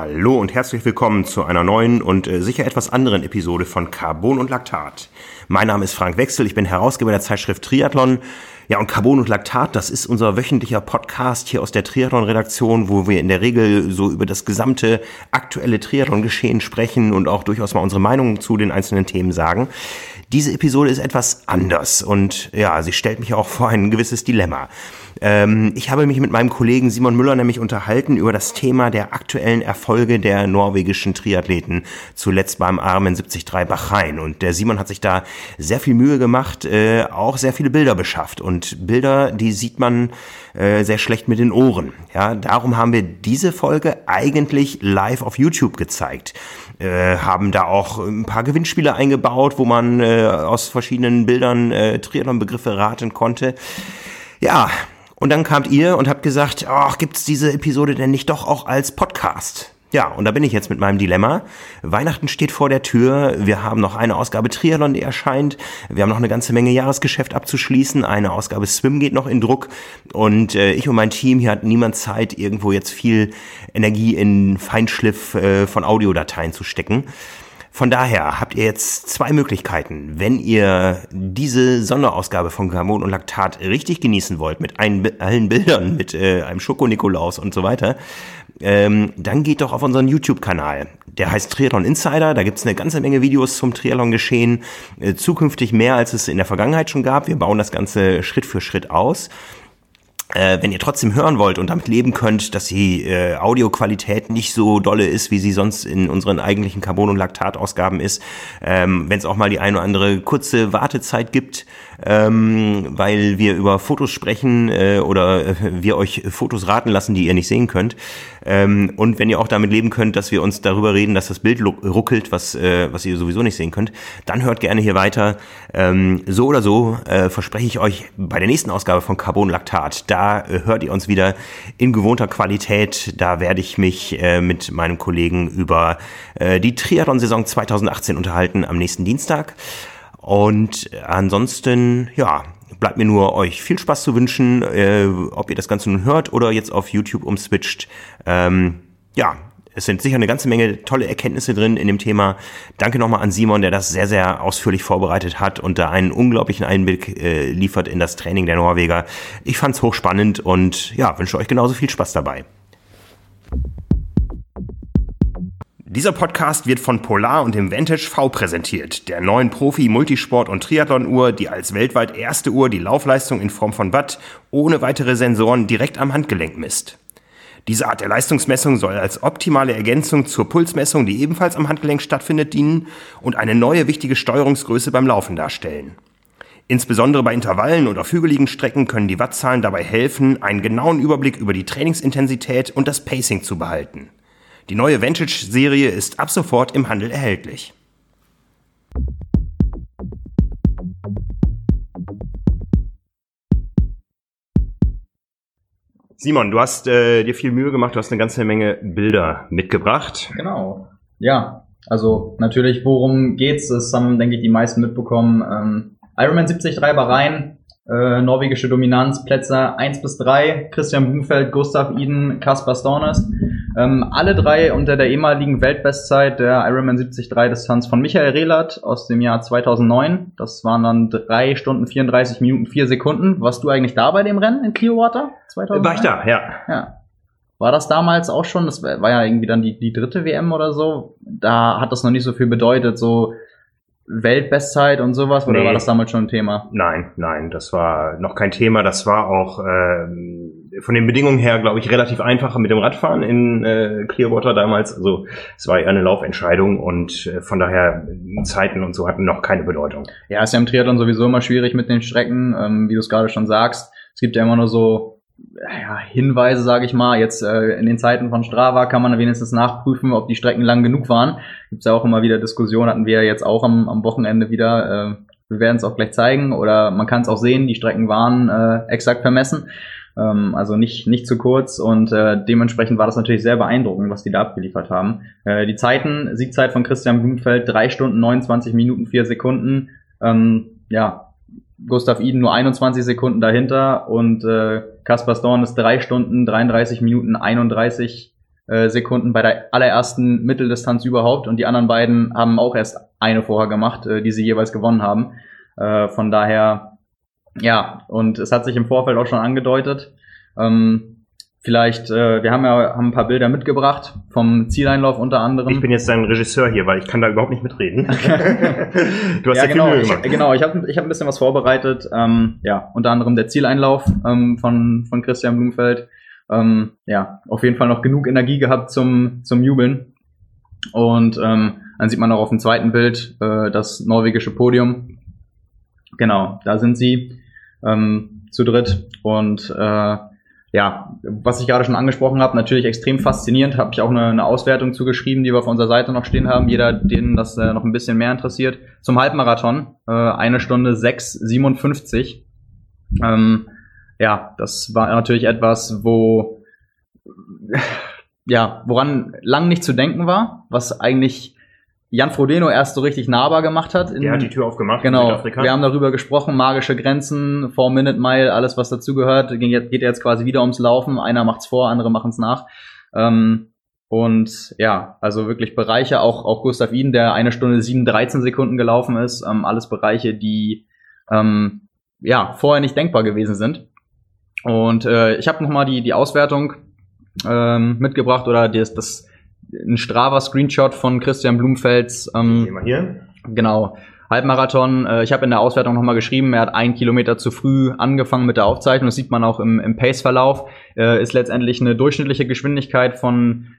Hallo und herzlich willkommen zu einer neuen und äh, sicher etwas anderen Episode von Carbon und Laktat. Mein Name ist Frank Wechsel, ich bin Herausgeber der Zeitschrift Triathlon. Ja, und Carbon und Laktat, das ist unser wöchentlicher Podcast hier aus der Triathlon-Redaktion, wo wir in der Regel so über das gesamte aktuelle Triathlon-Geschehen sprechen und auch durchaus mal unsere Meinungen zu den einzelnen Themen sagen. Diese Episode ist etwas anders und ja, sie stellt mich auch vor ein gewisses Dilemma. Ähm, ich habe mich mit meinem Kollegen Simon Müller nämlich unterhalten über das Thema der aktuellen Erfolge der norwegischen Triathleten, zuletzt beim Armen 73 Bahrain. Und der Simon hat sich da sehr viel Mühe gemacht, äh, auch sehr viele Bilder beschafft. Und Bilder, die sieht man äh, sehr schlecht mit den Ohren. Ja, darum haben wir diese Folge eigentlich live auf YouTube gezeigt. Äh, haben da auch ein paar Gewinnspiele eingebaut, wo man äh, aus verschiedenen Bildern äh, Triathlon-Begriffe raten konnte. Ja, und dann kamt ihr und habt gesagt, ach, gibt's diese Episode denn nicht doch auch als Podcast? Ja, und da bin ich jetzt mit meinem Dilemma. Weihnachten steht vor der Tür. Wir haben noch eine Ausgabe Triathlon, die erscheint. Wir haben noch eine ganze Menge Jahresgeschäft abzuschließen. Eine Ausgabe Swim geht noch in Druck. Und äh, ich und mein Team, hier hat niemand Zeit, irgendwo jetzt viel Energie in Feinschliff äh, von Audiodateien zu stecken. Von daher habt ihr jetzt zwei Möglichkeiten. Wenn ihr diese Sonderausgabe von Carbon und Laktat richtig genießen wollt, mit allen, allen Bildern, mit äh, einem Schoko-Nikolaus und so weiter, ähm, dann geht doch auf unseren YouTube-Kanal. Der heißt Triathlon Insider. Da gibt's eine ganze Menge Videos zum Triathlon-Geschehen. Äh, zukünftig mehr, als es in der Vergangenheit schon gab. Wir bauen das Ganze Schritt für Schritt aus. Äh, wenn ihr trotzdem hören wollt und damit leben könnt, dass die äh, Audioqualität nicht so dolle ist, wie sie sonst in unseren eigentlichen Carbon- und Laktatausgaben ist, ähm, wenn es auch mal die eine oder andere kurze Wartezeit gibt, ähm, weil wir über Fotos sprechen äh, oder äh, wir euch Fotos raten lassen, die ihr nicht sehen könnt. Ähm, und wenn ihr auch damit leben könnt, dass wir uns darüber reden, dass das Bild ruckelt, was, äh, was ihr sowieso nicht sehen könnt, dann hört gerne hier weiter. Ähm, so oder so äh, verspreche ich euch bei der nächsten Ausgabe von Carbon Laktat, da äh, hört ihr uns wieder in gewohnter Qualität. Da werde ich mich äh, mit meinem Kollegen über äh, die Triathlon-Saison 2018 unterhalten am nächsten Dienstag. Und ansonsten, ja, bleibt mir nur euch viel Spaß zu wünschen, äh, ob ihr das Ganze nun hört oder jetzt auf YouTube umswitcht. Ähm, ja, es sind sicher eine ganze Menge tolle Erkenntnisse drin in dem Thema. Danke nochmal an Simon, der das sehr, sehr ausführlich vorbereitet hat und da einen unglaublichen Einblick äh, liefert in das Training der Norweger. Ich fand's hochspannend und ja, wünsche euch genauso viel Spaß dabei. Dieser Podcast wird von Polar und dem Vantage V präsentiert, der neuen Profi-Multisport- und Triathlon-Uhr, die als weltweit erste Uhr die Laufleistung in Form von Watt ohne weitere Sensoren direkt am Handgelenk misst. Diese Art der Leistungsmessung soll als optimale Ergänzung zur Pulsmessung, die ebenfalls am Handgelenk stattfindet, dienen und eine neue wichtige Steuerungsgröße beim Laufen darstellen. Insbesondere bei Intervallen und auf hügeligen Strecken können die Wattzahlen dabei helfen, einen genauen Überblick über die Trainingsintensität und das Pacing zu behalten. Die neue Vantage-Serie ist ab sofort im Handel erhältlich. Simon, du hast äh, dir viel Mühe gemacht, du hast eine ganze Menge Bilder mitgebracht. Genau. Ja, also natürlich, worum geht's? Das haben, denke ich, die meisten mitbekommen. Ähm, Ironman 73 Bahrain, äh, norwegische Dominanz, Plätze 1 bis 3, Christian Blumfeld, Gustav Iden, Kaspar Stornes. Ähm, alle drei unter der ehemaligen Weltbestzeit der Ironman 73 Distanz von Michael Rehlert aus dem Jahr 2009. Das waren dann 3 Stunden 34 Minuten 4 Sekunden. Warst du eigentlich da bei dem Rennen in Clearwater 2009? War ich da, ja. ja. War das damals auch schon, das war ja irgendwie dann die, die dritte WM oder so, da hat das noch nicht so viel bedeutet, so Weltbestzeit und sowas, oder nee. war das damals schon ein Thema? Nein, nein, das war noch kein Thema. Das war auch ähm, von den Bedingungen her, glaube ich, relativ einfacher mit dem Radfahren in äh, Clearwater damals. Also es war ja eine Laufentscheidung und äh, von daher Zeiten und so hatten noch keine Bedeutung. Ja, ist ja im Triathlon sowieso immer schwierig mit den Strecken, ähm, wie du es gerade schon sagst. Es gibt ja immer nur so ja, Hinweise, sage ich mal. Jetzt äh, in den Zeiten von Strava kann man wenigstens nachprüfen, ob die Strecken lang genug waren. Gibt's ja auch immer wieder Diskussionen, hatten wir jetzt auch am, am Wochenende wieder. Äh, wir werden es auch gleich zeigen oder man kann es auch sehen, die Strecken waren äh, exakt vermessen. Ähm, also nicht, nicht zu kurz und äh, dementsprechend war das natürlich sehr beeindruckend, was die da abgeliefert haben. Äh, die Zeiten, Siegzeit von Christian Blumfeld, drei Stunden 29 Minuten, vier Sekunden. Ähm, ja, Gustav Iden nur 21 Sekunden dahinter und äh, Kaspar Storn ist 3 Stunden, 33 Minuten, 31 äh, Sekunden bei der allerersten Mitteldistanz überhaupt und die anderen beiden haben auch erst eine vorher gemacht, äh, die sie jeweils gewonnen haben. Äh, von daher, ja, und es hat sich im Vorfeld auch schon angedeutet. Ähm, Vielleicht, äh, wir haben ja haben ein paar Bilder mitgebracht vom Zieleinlauf unter anderem. Ich bin jetzt dein Regisseur hier, weil ich kann da überhaupt nicht mitreden. du hast ja, ja genau, viel Ich, genau, ich habe ich hab ein bisschen was vorbereitet. Ähm, ja, unter anderem der Zieleinlauf ähm, von, von Christian Blumfeld. Ähm, ja, auf jeden Fall noch genug Energie gehabt zum, zum Jubeln. Und ähm, dann sieht man auch auf dem zweiten Bild äh, das norwegische Podium. Genau, da sind sie ähm, zu dritt und äh, ja, was ich gerade schon angesprochen habe, natürlich extrem faszinierend. Habe ich auch eine, eine Auswertung zugeschrieben, die wir auf unserer Seite noch stehen haben. Jeder, den das äh, noch ein bisschen mehr interessiert. Zum Halbmarathon, äh, eine Stunde 6,57. Ähm, ja, das war natürlich etwas, wo ja, woran lang nicht zu denken war, was eigentlich Jan Frodeno erst so richtig nahbar gemacht hat. In, Der hat die Tür aufgemacht genau. Wir haben darüber gesprochen, magische Grenzen, Four-Minute-Mile, alles was dazugehört. Geht, geht jetzt quasi wieder ums Laufen. Einer macht's vor, andere machen's nach. Ähm, und ja, also wirklich Bereiche, auch, auch Gustav Iden, der eine Stunde sieben, 13 Sekunden gelaufen ist, ähm, alles Bereiche, die ähm, ja vorher nicht denkbar gewesen sind. Und äh, ich habe nochmal die, die Auswertung ähm, mitgebracht oder das, das ein Strava-Screenshot von Christian Blumfelds. Ähm, mal hier. Genau. Halbmarathon, äh, ich habe in der Auswertung nochmal geschrieben, er hat einen Kilometer zu früh angefangen mit der Aufzeichnung, das sieht man auch im, im Pace-Verlauf, äh, ist letztendlich eine durchschnittliche Geschwindigkeit von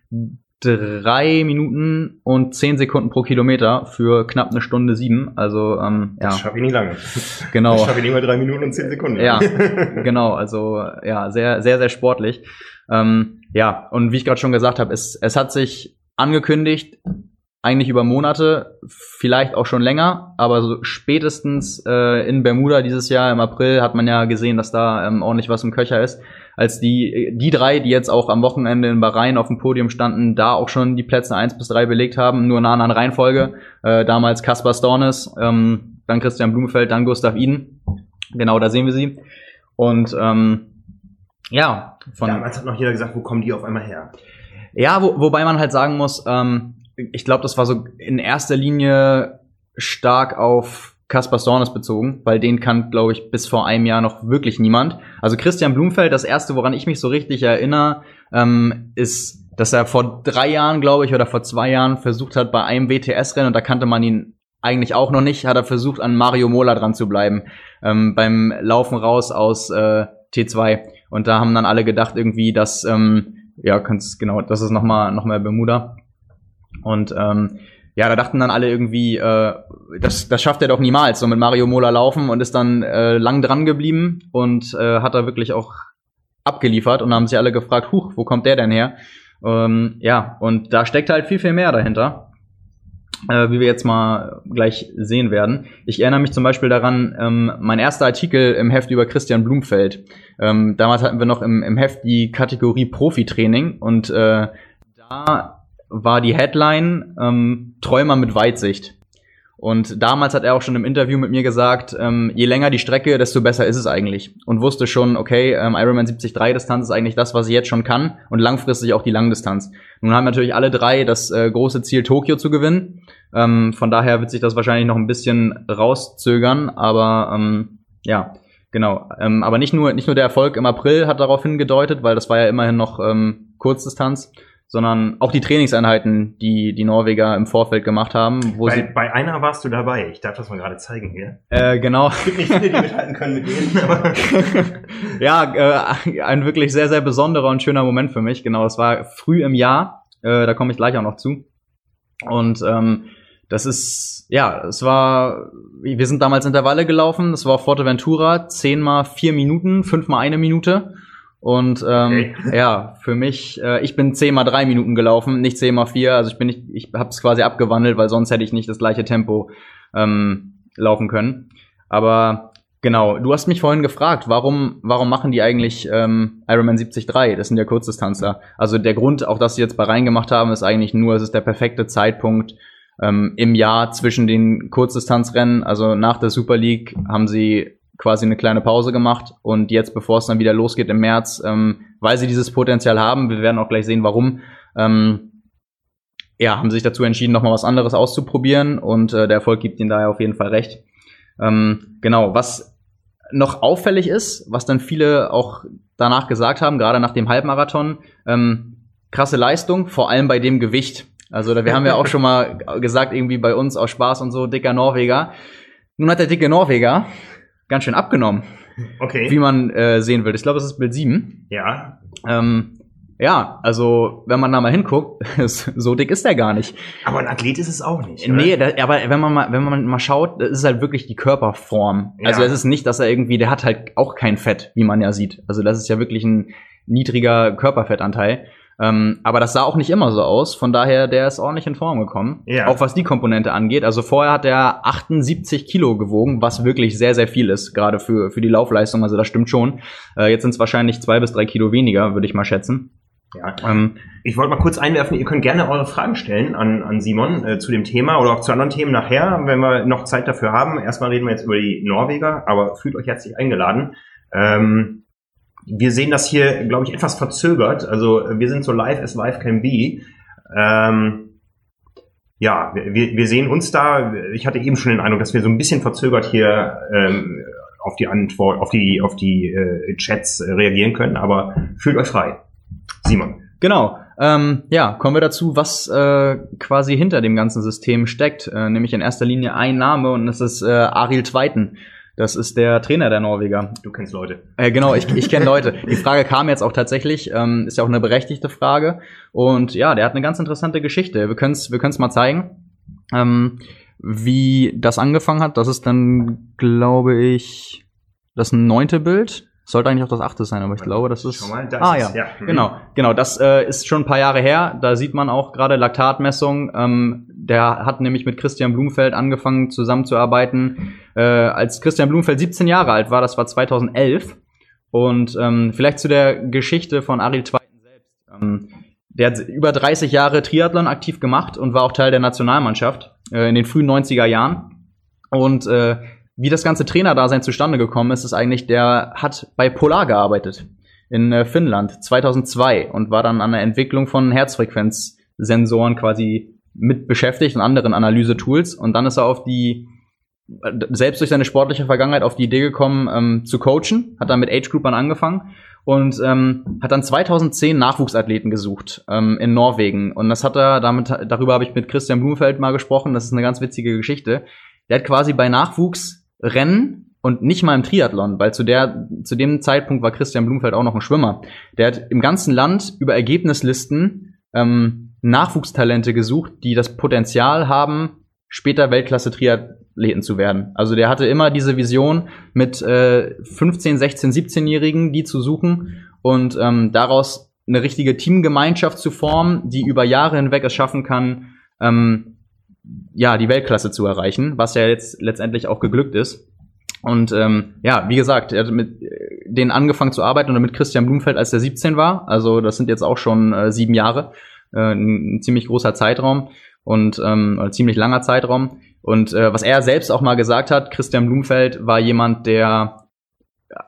drei Minuten und zehn Sekunden pro Kilometer für knapp eine Stunde sieben. Also ähm, ja. Das schaffe ich nicht lange. Genau. Das schaffe ich nicht mal drei Minuten und zehn Sekunden. Ja, genau. Also ja, sehr, sehr, sehr sportlich. Ähm, ja, und wie ich gerade schon gesagt habe, es, es hat sich angekündigt, eigentlich über Monate, vielleicht auch schon länger, aber so spätestens äh, in Bermuda dieses Jahr im April hat man ja gesehen, dass da ähm, ordentlich was im Köcher ist. Als die, die drei, die jetzt auch am Wochenende in Bahrain auf dem Podium standen, da auch schon die Plätze eins bis drei belegt haben, nur in einer anderen Reihenfolge. Äh, damals Kaspar Stornes, ähm, dann Christian Blumfeld, dann Gustav Iden. Genau, da sehen wir sie. Und ähm, ja, von. Damals hat noch jeder gesagt, wo kommen die auf einmal her? Ja, wo, wobei man halt sagen muss, ähm, ich glaube, das war so in erster Linie stark auf Kaspar Stornes bezogen, weil den kann, glaube ich, bis vor einem Jahr noch wirklich niemand. Also Christian Blumfeld, das erste, woran ich mich so richtig erinnere, ähm, ist, dass er vor drei Jahren, glaube ich, oder vor zwei Jahren versucht hat bei einem WTS-Rennen und da kannte man ihn eigentlich auch noch nicht, hat er versucht, an Mario Mola dran zu bleiben ähm, beim Laufen raus aus äh, T2. Und da haben dann alle gedacht irgendwie, dass, ähm, ja, kannst, genau, das ist nochmal noch mal Bermuda. Und ähm, ja, da dachten dann alle irgendwie, äh, das, das schafft er doch niemals, so mit Mario Mola laufen und ist dann äh, lang dran geblieben und äh, hat da wirklich auch abgeliefert und haben sich alle gefragt, huch, wo kommt der denn her? Ähm, ja, und da steckt halt viel, viel mehr dahinter äh, wie wir jetzt mal gleich sehen werden. Ich erinnere mich zum Beispiel daran, ähm, mein erster Artikel im Heft über Christian Blumfeld. Ähm, damals hatten wir noch im, im Heft die Kategorie Profitraining und äh, da war die Headline ähm, Träumer mit Weitsicht. Und damals hat er auch schon im Interview mit mir gesagt, ähm, je länger die Strecke, desto besser ist es eigentlich. Und wusste schon, okay, ähm, Ironman 73 Distanz ist eigentlich das, was ich jetzt schon kann und langfristig auch die Langdistanz. Nun haben natürlich alle drei das äh, große Ziel, Tokio zu gewinnen. Ähm, von daher wird sich das wahrscheinlich noch ein bisschen rauszögern, aber ähm, ja, genau. Ähm, aber nicht nur, nicht nur der Erfolg im April hat darauf hingedeutet, weil das war ja immerhin noch ähm, Kurzdistanz, sondern auch die Trainingseinheiten, die die Norweger im Vorfeld gemacht haben. Wo bei, sie bei einer warst du dabei. Ich darf das mal gerade zeigen hier. Äh, genau. Es gibt nicht viele, die mithalten können mit denen. Aber ja, äh, ein wirklich sehr, sehr besonderer und schöner Moment für mich. Genau, es war früh im Jahr. Äh, da komme ich gleich auch noch zu. Und ähm, das ist, ja, es war, wir sind damals Intervalle gelaufen. Das war Forteventura, zehnmal vier Minuten, fünfmal eine Minute. Und ähm, okay. ja, für mich, äh, ich bin 10 mal 3 Minuten gelaufen, nicht 10 mal 4. Also ich bin nicht, ich habe es quasi abgewandelt, weil sonst hätte ich nicht das gleiche Tempo ähm, laufen können. Aber genau, du hast mich vorhin gefragt, warum, warum machen die eigentlich ähm, Ironman 73? Das sind ja Kurzdistanzler. Also der Grund, auch dass sie jetzt bei rein gemacht haben, ist eigentlich nur, es ist der perfekte Zeitpunkt ähm, im Jahr zwischen den Kurzdistanzrennen. Also nach der Super League haben sie quasi eine kleine Pause gemacht und jetzt, bevor es dann wieder losgeht im März, ähm, weil sie dieses Potenzial haben, wir werden auch gleich sehen, warum, ähm, ja, haben sich dazu entschieden, nochmal was anderes auszuprobieren und äh, der Erfolg gibt ihnen daher auf jeden Fall recht. Ähm, genau, was noch auffällig ist, was dann viele auch danach gesagt haben, gerade nach dem Halbmarathon, ähm, krasse Leistung, vor allem bei dem Gewicht. Also wir haben ja auch schon mal gesagt, irgendwie bei uns aus Spaß und so, dicker Norweger. Nun hat der dicke Norweger ganz schön abgenommen. Okay. Wie man äh, sehen will. Ich glaube, es ist Bild 7. Ja. Ähm, ja, also wenn man da mal hinguckt, so dick ist der gar nicht. Aber ein Athlet ist es auch nicht. Oder? Nee, da, aber wenn man mal, wenn man mal schaut, das ist halt wirklich die Körperform. Ja. Also es ist nicht, dass er irgendwie, der hat halt auch kein Fett, wie man ja sieht. Also das ist ja wirklich ein niedriger Körperfettanteil. Ähm, aber das sah auch nicht immer so aus. Von daher, der ist ordentlich in Form gekommen. Ja. Auch was die Komponente angeht. Also vorher hat er 78 Kilo gewogen, was wirklich sehr, sehr viel ist, gerade für, für die Laufleistung. Also das stimmt schon. Äh, jetzt sind es wahrscheinlich zwei bis drei Kilo weniger, würde ich mal schätzen. Ja. Ähm, Ich wollte mal kurz einwerfen, ihr könnt gerne eure Fragen stellen an, an Simon äh, zu dem Thema oder auch zu anderen Themen nachher, wenn wir noch Zeit dafür haben. Erstmal reden wir jetzt über die Norweger, aber fühlt euch herzlich eingeladen. Ähm, wir sehen das hier, glaube ich, etwas verzögert. Also wir sind so live as live can be. Ähm, ja, wir, wir sehen uns da. Ich hatte eben schon den Eindruck, dass wir so ein bisschen verzögert hier ähm, auf die Antwort, auf die, auf die äh, Chats äh, reagieren können, aber fühlt euch frei. Simon. Genau. Ähm, ja, kommen wir dazu, was äh, quasi hinter dem ganzen System steckt. Äh, nämlich in erster Linie ein Name und das ist äh, Arild Zweiten. Das ist der Trainer der Norweger. Du kennst Leute. Äh, genau, ich, ich kenne Leute. Die Frage kam jetzt auch tatsächlich, ähm, ist ja auch eine berechtigte Frage. Und ja, der hat eine ganz interessante Geschichte. Wir können es wir können's mal zeigen, ähm, wie das angefangen hat. Das ist dann, glaube ich, das neunte Bild. Sollte eigentlich auch das achte sein, aber ich glaube, das ist. Mal, da ah ist ja, ja. Mhm. genau, genau. Das äh, ist schon ein paar Jahre her. Da sieht man auch gerade Laktatmessung. Ähm, der hat nämlich mit Christian Blumfeld angefangen zusammenzuarbeiten, äh, als Christian Blumfeld 17 Jahre alt war. Das war 2011. Und ähm, vielleicht zu der Geschichte von Ariel Zweiten selbst. Ähm, der hat über 30 Jahre Triathlon aktiv gemacht und war auch Teil der Nationalmannschaft äh, in den frühen 90er Jahren. Und äh, wie das ganze Trainerdasein zustande gekommen ist, ist eigentlich, der hat bei Polar gearbeitet in äh, Finnland 2002 und war dann an der Entwicklung von Herzfrequenzsensoren quasi mit beschäftigt und anderen Analysetools. Und dann ist er auf die, selbst durch seine sportliche Vergangenheit auf die Idee gekommen, ähm, zu coachen, hat dann mit Age-Groupern angefangen und ähm, hat dann 2010 Nachwuchsathleten gesucht ähm, in Norwegen. Und das hat er, damit, darüber habe ich mit Christian Blumfeld mal gesprochen, das ist eine ganz witzige Geschichte. Der hat quasi bei Nachwuchsrennen und nicht mal im Triathlon, weil zu der zu dem Zeitpunkt war Christian Blumfeld auch noch ein Schwimmer. Der hat im ganzen Land über Ergebnislisten ähm, Nachwuchstalente gesucht, die das Potenzial haben, später Weltklasse-Triathleten zu werden. Also der hatte immer diese Vision, mit äh, 15, 16, 17-Jährigen die zu suchen und ähm, daraus eine richtige Teamgemeinschaft zu formen, die über Jahre hinweg es schaffen kann, ähm, ja, die Weltklasse zu erreichen, was ja jetzt letztendlich auch geglückt ist. Und ähm, ja, wie gesagt, er hat mit äh, denen angefangen zu arbeiten oder mit Christian Blumfeld, als er 17 war. Also das sind jetzt auch schon äh, sieben Jahre, äh, ein, ein ziemlich großer Zeitraum und ähm, ein ziemlich langer Zeitraum. Und äh, was er selbst auch mal gesagt hat, Christian Blumfeld war jemand, der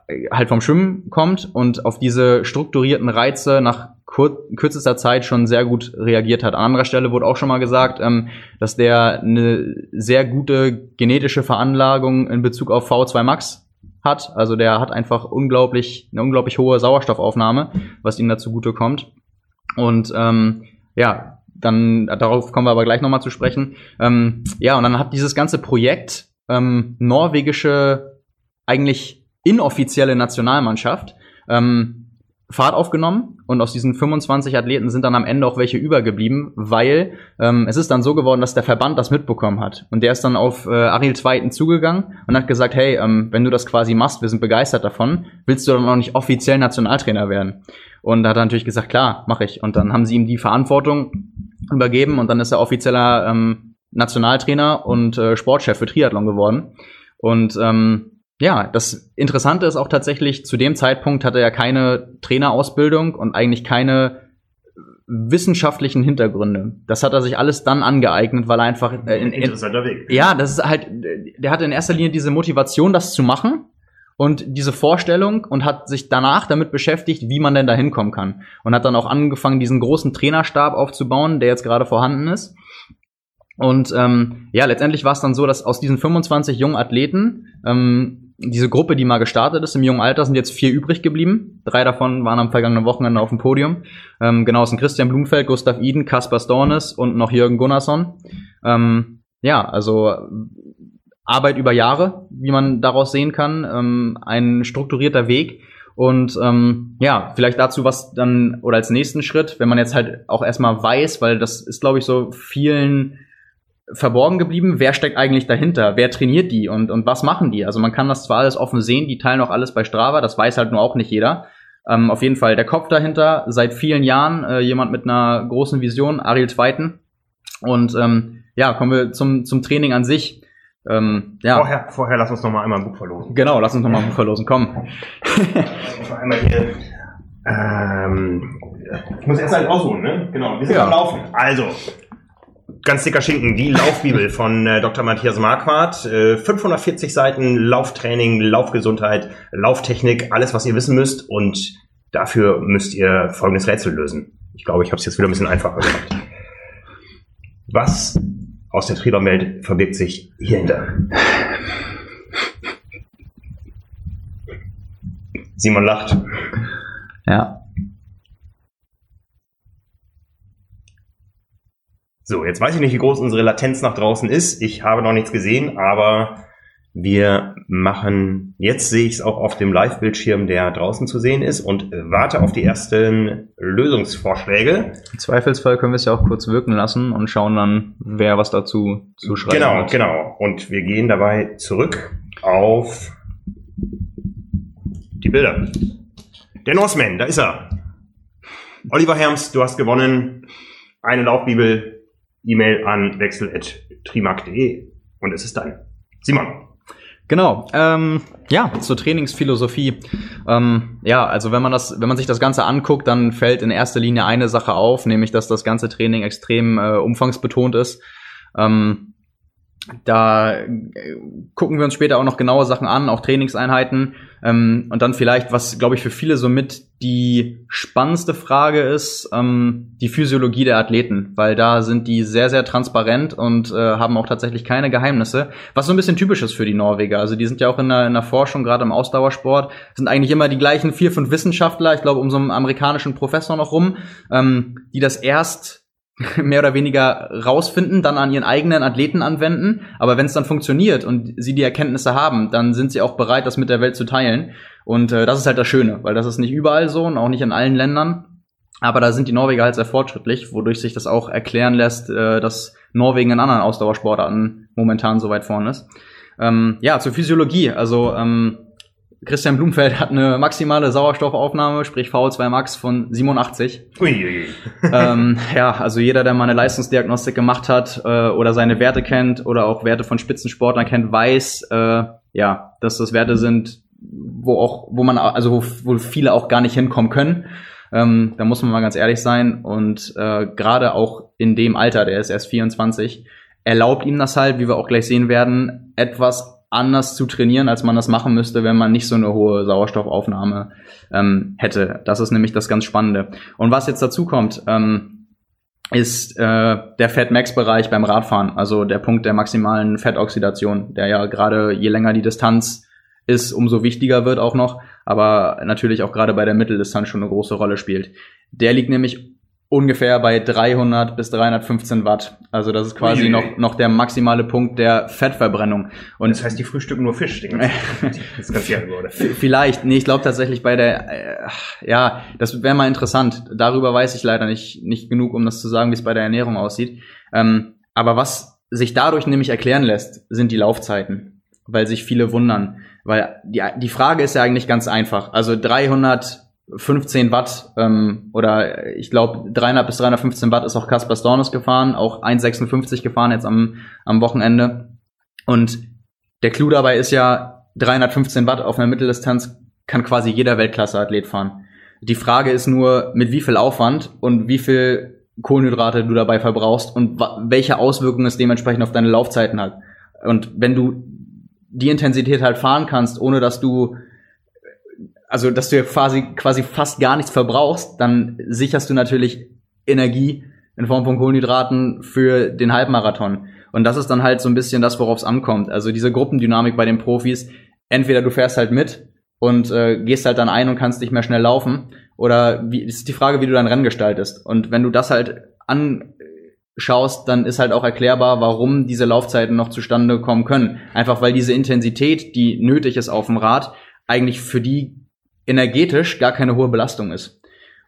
äh, halt vom Schwimmen kommt und auf diese strukturierten Reize nach kürzester Zeit schon sehr gut reagiert hat. An anderer Stelle wurde auch schon mal gesagt, ähm, dass der eine sehr gute genetische Veranlagung in Bezug auf V2 Max hat. Also der hat einfach unglaublich, eine unglaublich hohe Sauerstoffaufnahme, was ihm dazu gute kommt. Und ähm, ja, dann darauf kommen wir aber gleich nochmal zu sprechen. Ähm, ja, und dann hat dieses ganze Projekt ähm, norwegische, eigentlich inoffizielle Nationalmannschaft ähm, Fahrt aufgenommen und aus diesen 25 Athleten sind dann am Ende auch welche übergeblieben, weil ähm, es ist dann so geworden, dass der Verband das mitbekommen hat und der ist dann auf äh, Ariel Zweiten zugegangen und hat gesagt, hey, ähm, wenn du das quasi machst, wir sind begeistert davon, willst du dann auch nicht offiziell Nationaltrainer werden? Und da hat er natürlich gesagt, klar, mache ich. Und dann haben sie ihm die Verantwortung übergeben und dann ist er offizieller ähm, Nationaltrainer und äh, Sportchef für Triathlon geworden. Und ähm, ja, das Interessante ist auch tatsächlich, zu dem Zeitpunkt hatte er keine Trainerausbildung und eigentlich keine wissenschaftlichen Hintergründe. Das hat er sich alles dann angeeignet, weil er einfach äh, in, in, Interessanter Weg. ja, das ist halt, der hatte in erster Linie diese Motivation, das zu machen und diese Vorstellung und hat sich danach damit beschäftigt, wie man denn da hinkommen kann. Und hat dann auch angefangen, diesen großen Trainerstab aufzubauen, der jetzt gerade vorhanden ist. Und ähm, ja, letztendlich war es dann so, dass aus diesen 25 jungen Athleten ähm, diese Gruppe, die mal gestartet ist im jungen Alter, sind jetzt vier übrig geblieben. Drei davon waren am vergangenen Wochenende auf dem Podium. Ähm, genau, es sind Christian Blumfeld, Gustav Iden, Kaspar Stornes und noch Jürgen Gunnarsson. Ähm, ja, also Arbeit über Jahre, wie man daraus sehen kann, ähm, ein strukturierter Weg. Und ähm, ja, vielleicht dazu was dann oder als nächsten Schritt, wenn man jetzt halt auch erstmal weiß, weil das ist, glaube ich, so vielen verborgen geblieben, wer steckt eigentlich dahinter, wer trainiert die und, und was machen die. Also man kann das zwar alles offen sehen, die teilen auch alles bei Strava, das weiß halt nur auch nicht jeder. Ähm, auf jeden Fall der Kopf dahinter, seit vielen Jahren äh, jemand mit einer großen Vision, Ariel Zweiten. Und ähm, ja, kommen wir zum, zum Training an sich. Ähm, ja. Vorher, vorher lass uns noch mal einmal ein Buch verlosen. Genau, lass uns noch mal ein Buch verlosen. Komm. einmal hier. Ähm, ich muss erst halt aussuchen, ne? Genau. Wir sind ja. am Laufen. Also, ganz dicker Schinken, die Laufbibel von äh, Dr. Matthias Marquardt. Äh, 540 Seiten Lauftraining, Laufgesundheit, Lauftechnik, alles, was ihr wissen müsst. Und dafür müsst ihr folgendes Rätsel lösen. Ich glaube, ich habe es jetzt wieder ein bisschen einfacher gemacht. Was aus der Triebwelt verbirgt sich hierhinter. Simon lacht. Ja. So, jetzt weiß ich nicht, wie groß unsere Latenz nach draußen ist. Ich habe noch nichts gesehen, aber wir machen, jetzt sehe ich es auch auf dem Live-Bildschirm, der draußen zu sehen ist und warte auf die ersten Lösungsvorschläge. Im Zweifelsfall können wir es ja auch kurz wirken lassen und schauen dann, wer was dazu zu schreiben Genau, hat. genau. Und wir gehen dabei zurück auf die Bilder. Der Norseman, da ist er. Oliver Herms, du hast gewonnen. Eine Laufbibel, E-Mail an wechsel.trimark.de und es ist dein. Simon. Genau, ähm, ja, zur Trainingsphilosophie. Ähm, ja, also wenn man das, wenn man sich das Ganze anguckt, dann fällt in erster Linie eine Sache auf, nämlich dass das ganze Training extrem äh, umfangsbetont ist. Ähm, da äh, gucken wir uns später auch noch genaue Sachen an, auch Trainingseinheiten. Ähm, und dann vielleicht, was, glaube ich, für viele so mit die spannendste Frage ist, ähm, die Physiologie der Athleten. Weil da sind die sehr, sehr transparent und äh, haben auch tatsächlich keine Geheimnisse. Was so ein bisschen typisch ist für die Norweger. Also die sind ja auch in der, in der Forschung, gerade im Ausdauersport, sind eigentlich immer die gleichen vier, fünf Wissenschaftler, ich glaube um so einen amerikanischen Professor noch rum, ähm, die das erst mehr oder weniger rausfinden, dann an ihren eigenen Athleten anwenden. Aber wenn es dann funktioniert und sie die Erkenntnisse haben, dann sind sie auch bereit, das mit der Welt zu teilen. Und äh, das ist halt das Schöne, weil das ist nicht überall so und auch nicht in allen Ländern. Aber da sind die Norweger halt sehr fortschrittlich, wodurch sich das auch erklären lässt, äh, dass Norwegen in anderen Ausdauersportarten momentan so weit vorne ist. Ähm, ja, zur Physiologie. Also ähm, Christian Blumfeld hat eine maximale Sauerstoffaufnahme, sprich VO2 Max von 87. Ui. ähm, ja, also jeder, der mal eine Leistungsdiagnostik gemacht hat äh, oder seine Werte kennt oder auch Werte von Spitzensportlern kennt, weiß, äh, ja, dass das Werte sind, wo auch, wo man, also wo, wo viele auch gar nicht hinkommen können. Ähm, da muss man mal ganz ehrlich sein. Und äh, gerade auch in dem Alter, der ist erst 24, erlaubt ihm das halt, wie wir auch gleich sehen werden, etwas anders zu trainieren, als man das machen müsste, wenn man nicht so eine hohe Sauerstoffaufnahme ähm, hätte. Das ist nämlich das ganz Spannende. Und was jetzt dazu kommt, ähm, ist äh, der Fat-Max-Bereich beim Radfahren, also der Punkt der maximalen Fettoxidation, der ja gerade je länger die Distanz ist, umso wichtiger wird auch noch, aber natürlich auch gerade bei der Mitteldistanz schon eine große Rolle spielt. Der liegt nämlich ungefähr bei 300 bis 315 Watt. Also das ist quasi noch, noch der maximale Punkt der Fettverbrennung. Und das heißt, die frühstücken nur Fisch. Den das über, oder? Vielleicht. Nee, ich glaube tatsächlich bei der, äh, ja, das wäre mal interessant. Darüber weiß ich leider nicht, nicht genug, um das zu sagen, wie es bei der Ernährung aussieht. Ähm, aber was sich dadurch nämlich erklären lässt, sind die Laufzeiten. Weil sich viele wundern. Weil die, die Frage ist ja eigentlich ganz einfach. Also 300 15 Watt ähm, oder ich glaube 300 bis 315 Watt ist auch Caspar Stornes gefahren, auch 1,56 gefahren jetzt am, am Wochenende. Und der Clou dabei ist ja, 315 Watt auf einer Mitteldistanz kann quasi jeder Weltklasse-Athlet fahren. Die Frage ist nur, mit wie viel Aufwand und wie viel Kohlenhydrate du dabei verbrauchst und welche Auswirkungen es dementsprechend auf deine Laufzeiten hat. Und wenn du die Intensität halt fahren kannst, ohne dass du also dass du ja quasi quasi fast gar nichts verbrauchst, dann sicherst du natürlich Energie in Form von Kohlenhydraten für den Halbmarathon. Und das ist dann halt so ein bisschen das, worauf es ankommt. Also diese Gruppendynamik bei den Profis, entweder du fährst halt mit und äh, gehst halt dann ein und kannst nicht mehr schnell laufen, oder wie ist die Frage, wie du dein Rennen gestaltest. Und wenn du das halt anschaust, dann ist halt auch erklärbar, warum diese Laufzeiten noch zustande kommen können. Einfach weil diese Intensität, die nötig ist auf dem Rad, eigentlich für die energetisch gar keine hohe Belastung ist.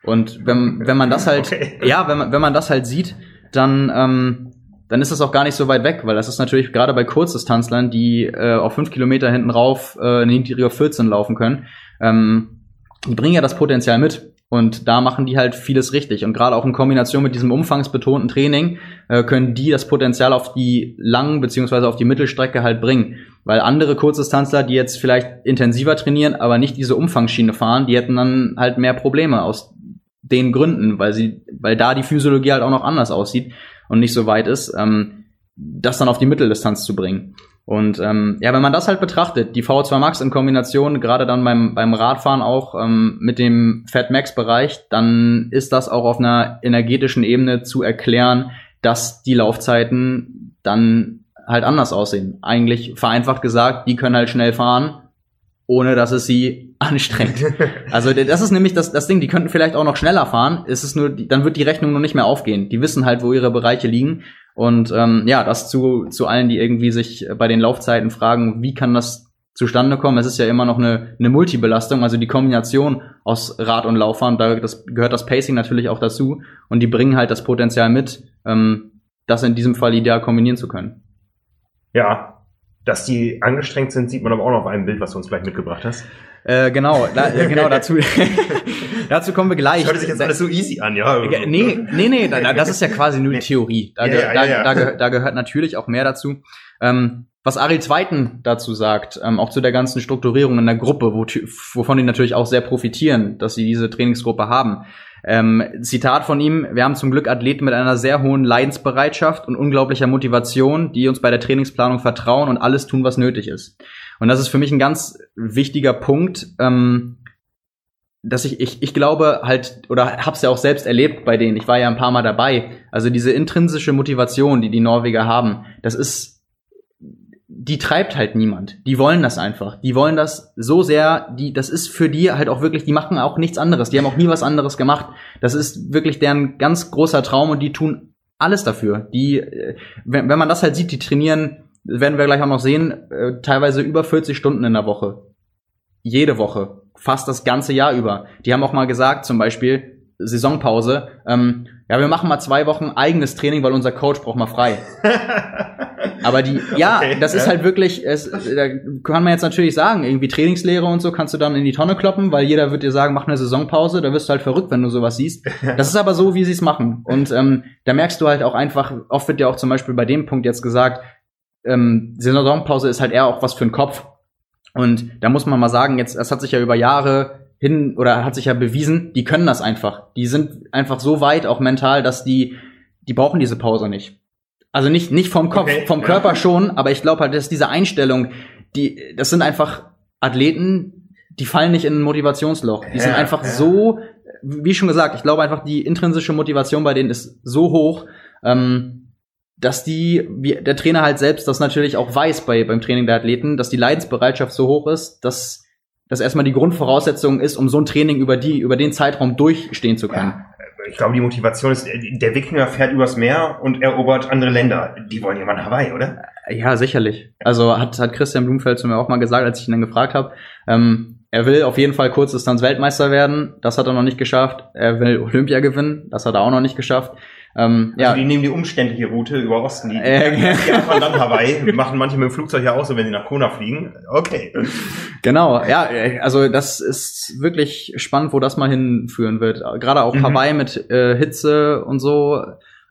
Und wenn, wenn man das halt, okay. ja, wenn man, wenn man das halt sieht, dann, ähm, dann ist das auch gar nicht so weit weg, weil das ist natürlich gerade bei Kurzdistanzlern, die äh, auf fünf Kilometer hinten rauf äh, eine niedrige 14 laufen können, ähm, die bringen ja das Potenzial mit. Und da machen die halt vieles richtig. Und gerade auch in Kombination mit diesem umfangsbetonten Training äh, können die das Potenzial auf die langen beziehungsweise auf die Mittelstrecke halt bringen. Weil andere Kurzdistanzler, die jetzt vielleicht intensiver trainieren, aber nicht diese Umfangsschiene fahren, die hätten dann halt mehr Probleme aus den Gründen, weil sie, weil da die Physiologie halt auch noch anders aussieht und nicht so weit ist, ähm, das dann auf die Mitteldistanz zu bringen. Und ähm, ja, wenn man das halt betrachtet, die V2 Max in Kombination, gerade dann beim, beim Radfahren auch ähm, mit dem Fat Max Bereich, dann ist das auch auf einer energetischen Ebene zu erklären, dass die Laufzeiten dann halt anders aussehen. Eigentlich vereinfacht gesagt, die können halt schnell fahren, ohne dass es sie anstrengt. Also das ist nämlich das, das Ding, die könnten vielleicht auch noch schneller fahren, ist es nur, dann wird die Rechnung noch nicht mehr aufgehen. Die wissen halt, wo ihre Bereiche liegen und ähm, ja, das zu, zu allen, die irgendwie sich bei den Laufzeiten fragen, wie kann das zustande kommen? Es ist ja immer noch eine, eine Multibelastung, also die Kombination aus Rad und Lauffahren, da das, gehört das Pacing natürlich auch dazu und die bringen halt das Potenzial mit, ähm, das in diesem Fall ideal kombinieren zu können. Ja, dass die angestrengt sind, sieht man aber auch noch auf einem Bild, was du uns vielleicht mitgebracht hast. Äh, genau, da, äh, genau dazu. dazu kommen wir gleich. Das hört sich jetzt alles so easy an, ja. Äh, nee, nee, nee, da, das ist ja quasi nur die Theorie. Da, ja, ja, ja, da, da, da, gehört natürlich auch mehr dazu. Ähm, was Ariel Zweiten dazu sagt, ähm, auch zu der ganzen Strukturierung in der Gruppe, wo, wovon die natürlich auch sehr profitieren, dass sie diese Trainingsgruppe haben. Ähm, Zitat von ihm, wir haben zum Glück Athleten mit einer sehr hohen Leidensbereitschaft und unglaublicher Motivation, die uns bei der Trainingsplanung vertrauen und alles tun, was nötig ist. Und das ist für mich ein ganz wichtiger Punkt, ähm, dass ich, ich, ich glaube halt, oder hab's ja auch selbst erlebt bei denen, ich war ja ein paar Mal dabei, also diese intrinsische Motivation, die die Norweger haben, das ist, die treibt halt niemand. Die wollen das einfach. Die wollen das so sehr, die, das ist für die halt auch wirklich, die machen auch nichts anderes. Die haben auch nie was anderes gemacht. Das ist wirklich deren ganz großer Traum und die tun alles dafür. Die, äh, wenn, wenn man das halt sieht, die trainieren werden wir gleich auch noch sehen, äh, teilweise über 40 Stunden in der Woche. Jede Woche. Fast das ganze Jahr über. Die haben auch mal gesagt, zum Beispiel, Saisonpause, ähm, ja, wir machen mal zwei Wochen eigenes Training, weil unser Coach braucht mal frei. Aber die, ja, okay, das ja. ist halt wirklich, es, da kann man jetzt natürlich sagen, irgendwie Trainingslehre und so kannst du dann in die Tonne kloppen, weil jeder wird dir sagen, mach eine Saisonpause, da wirst du halt verrückt, wenn du sowas siehst. Das ist aber so, wie sie es machen. Und ähm, da merkst du halt auch einfach, oft wird ja auch zum Beispiel bei dem Punkt jetzt gesagt, ähm, Saisonpause ist halt eher auch was für den Kopf. Und da muss man mal sagen, jetzt, es hat sich ja über Jahre hin oder hat sich ja bewiesen, die können das einfach. Die sind einfach so weit auch mental, dass die, die brauchen diese Pause nicht. Also nicht, nicht vom Kopf, okay, vom Körper ja. schon, aber ich glaube halt, dass diese Einstellung, die, das sind einfach Athleten, die fallen nicht in ein Motivationsloch. Die ja, sind einfach ja. so, wie schon gesagt, ich glaube einfach, die intrinsische Motivation bei denen ist so hoch, ähm, dass die, wie der Trainer halt selbst das natürlich auch weiß bei, beim Training der Athleten, dass die Leidensbereitschaft so hoch ist, dass das erstmal die Grundvoraussetzung ist, um so ein Training über die, über den Zeitraum durchstehen zu können. Ja, ich glaube, die Motivation ist, der Wikinger fährt übers Meer und erobert andere Länder. Die wollen ja mal Hawaii, oder? Ja, sicherlich. Also hat, hat Christian Blumfeld zu mir auch mal gesagt, als ich ihn dann gefragt habe, ähm, er will auf jeden Fall Kurzdistanz Weltmeister werden. Das hat er noch nicht geschafft. Er will Olympia gewinnen. Das hat er auch noch nicht geschafft. Ähm, also ja. die nehmen die umständliche Route über Osten. Die, äh, die fahren dann Hawaii. Machen manche mit dem Flugzeug ja auch so, wenn sie nach Kona fliegen. Okay. Genau, ja, also das ist wirklich spannend, wo das mal hinführen wird. Gerade auch mhm. Hawaii mit äh, Hitze und so.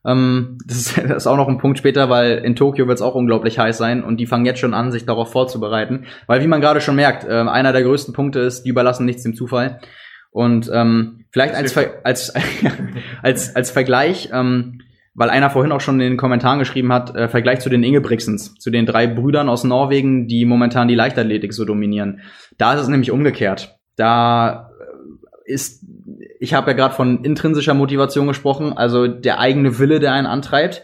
Ähm, das, ist, das ist auch noch ein Punkt später, weil in Tokio wird es auch unglaublich heiß sein und die fangen jetzt schon an, sich darauf vorzubereiten. Weil wie man gerade schon merkt, äh, einer der größten Punkte ist, die überlassen nichts dem Zufall. Und ähm, vielleicht als, als, als, als Vergleich, ähm, weil einer vorhin auch schon in den Kommentaren geschrieben hat, äh, Vergleich zu den Ingebrigtsens, zu den drei Brüdern aus Norwegen, die momentan die Leichtathletik so dominieren. Da ist es nämlich umgekehrt. Da äh, ist, ich habe ja gerade von intrinsischer Motivation gesprochen, also der eigene Wille, der einen antreibt.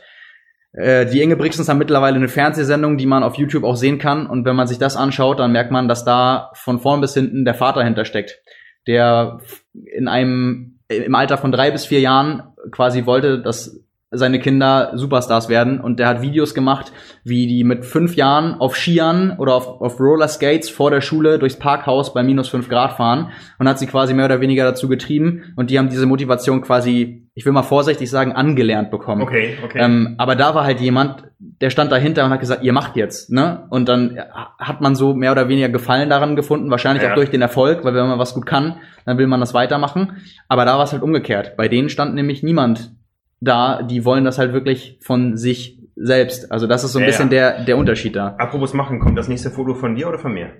Äh, die Ingebrigtsens haben mittlerweile eine Fernsehsendung, die man auf YouTube auch sehen kann. Und wenn man sich das anschaut, dann merkt man, dass da von vorn bis hinten der Vater hintersteckt, der in einem im Alter von drei bis vier Jahren quasi wollte, dass seine Kinder Superstars werden. Und der hat Videos gemacht, wie die mit fünf Jahren auf Skiern oder auf, auf Roller Skates vor der Schule durchs Parkhaus bei minus fünf Grad fahren und hat sie quasi mehr oder weniger dazu getrieben. Und die haben diese Motivation quasi, ich will mal vorsichtig sagen, angelernt bekommen. Okay, okay. Ähm, aber da war halt jemand, der stand dahinter und hat gesagt, ihr macht jetzt, ne? Und dann hat man so mehr oder weniger Gefallen daran gefunden, wahrscheinlich ja. auch durch den Erfolg, weil wenn man was gut kann, dann will man das weitermachen. Aber da war es halt umgekehrt. Bei denen stand nämlich niemand da, die wollen das halt wirklich von sich selbst. Also das ist so ein ja, bisschen ja. Der, der Unterschied da. Apropos machen, kommt das nächste Foto von dir oder von mir?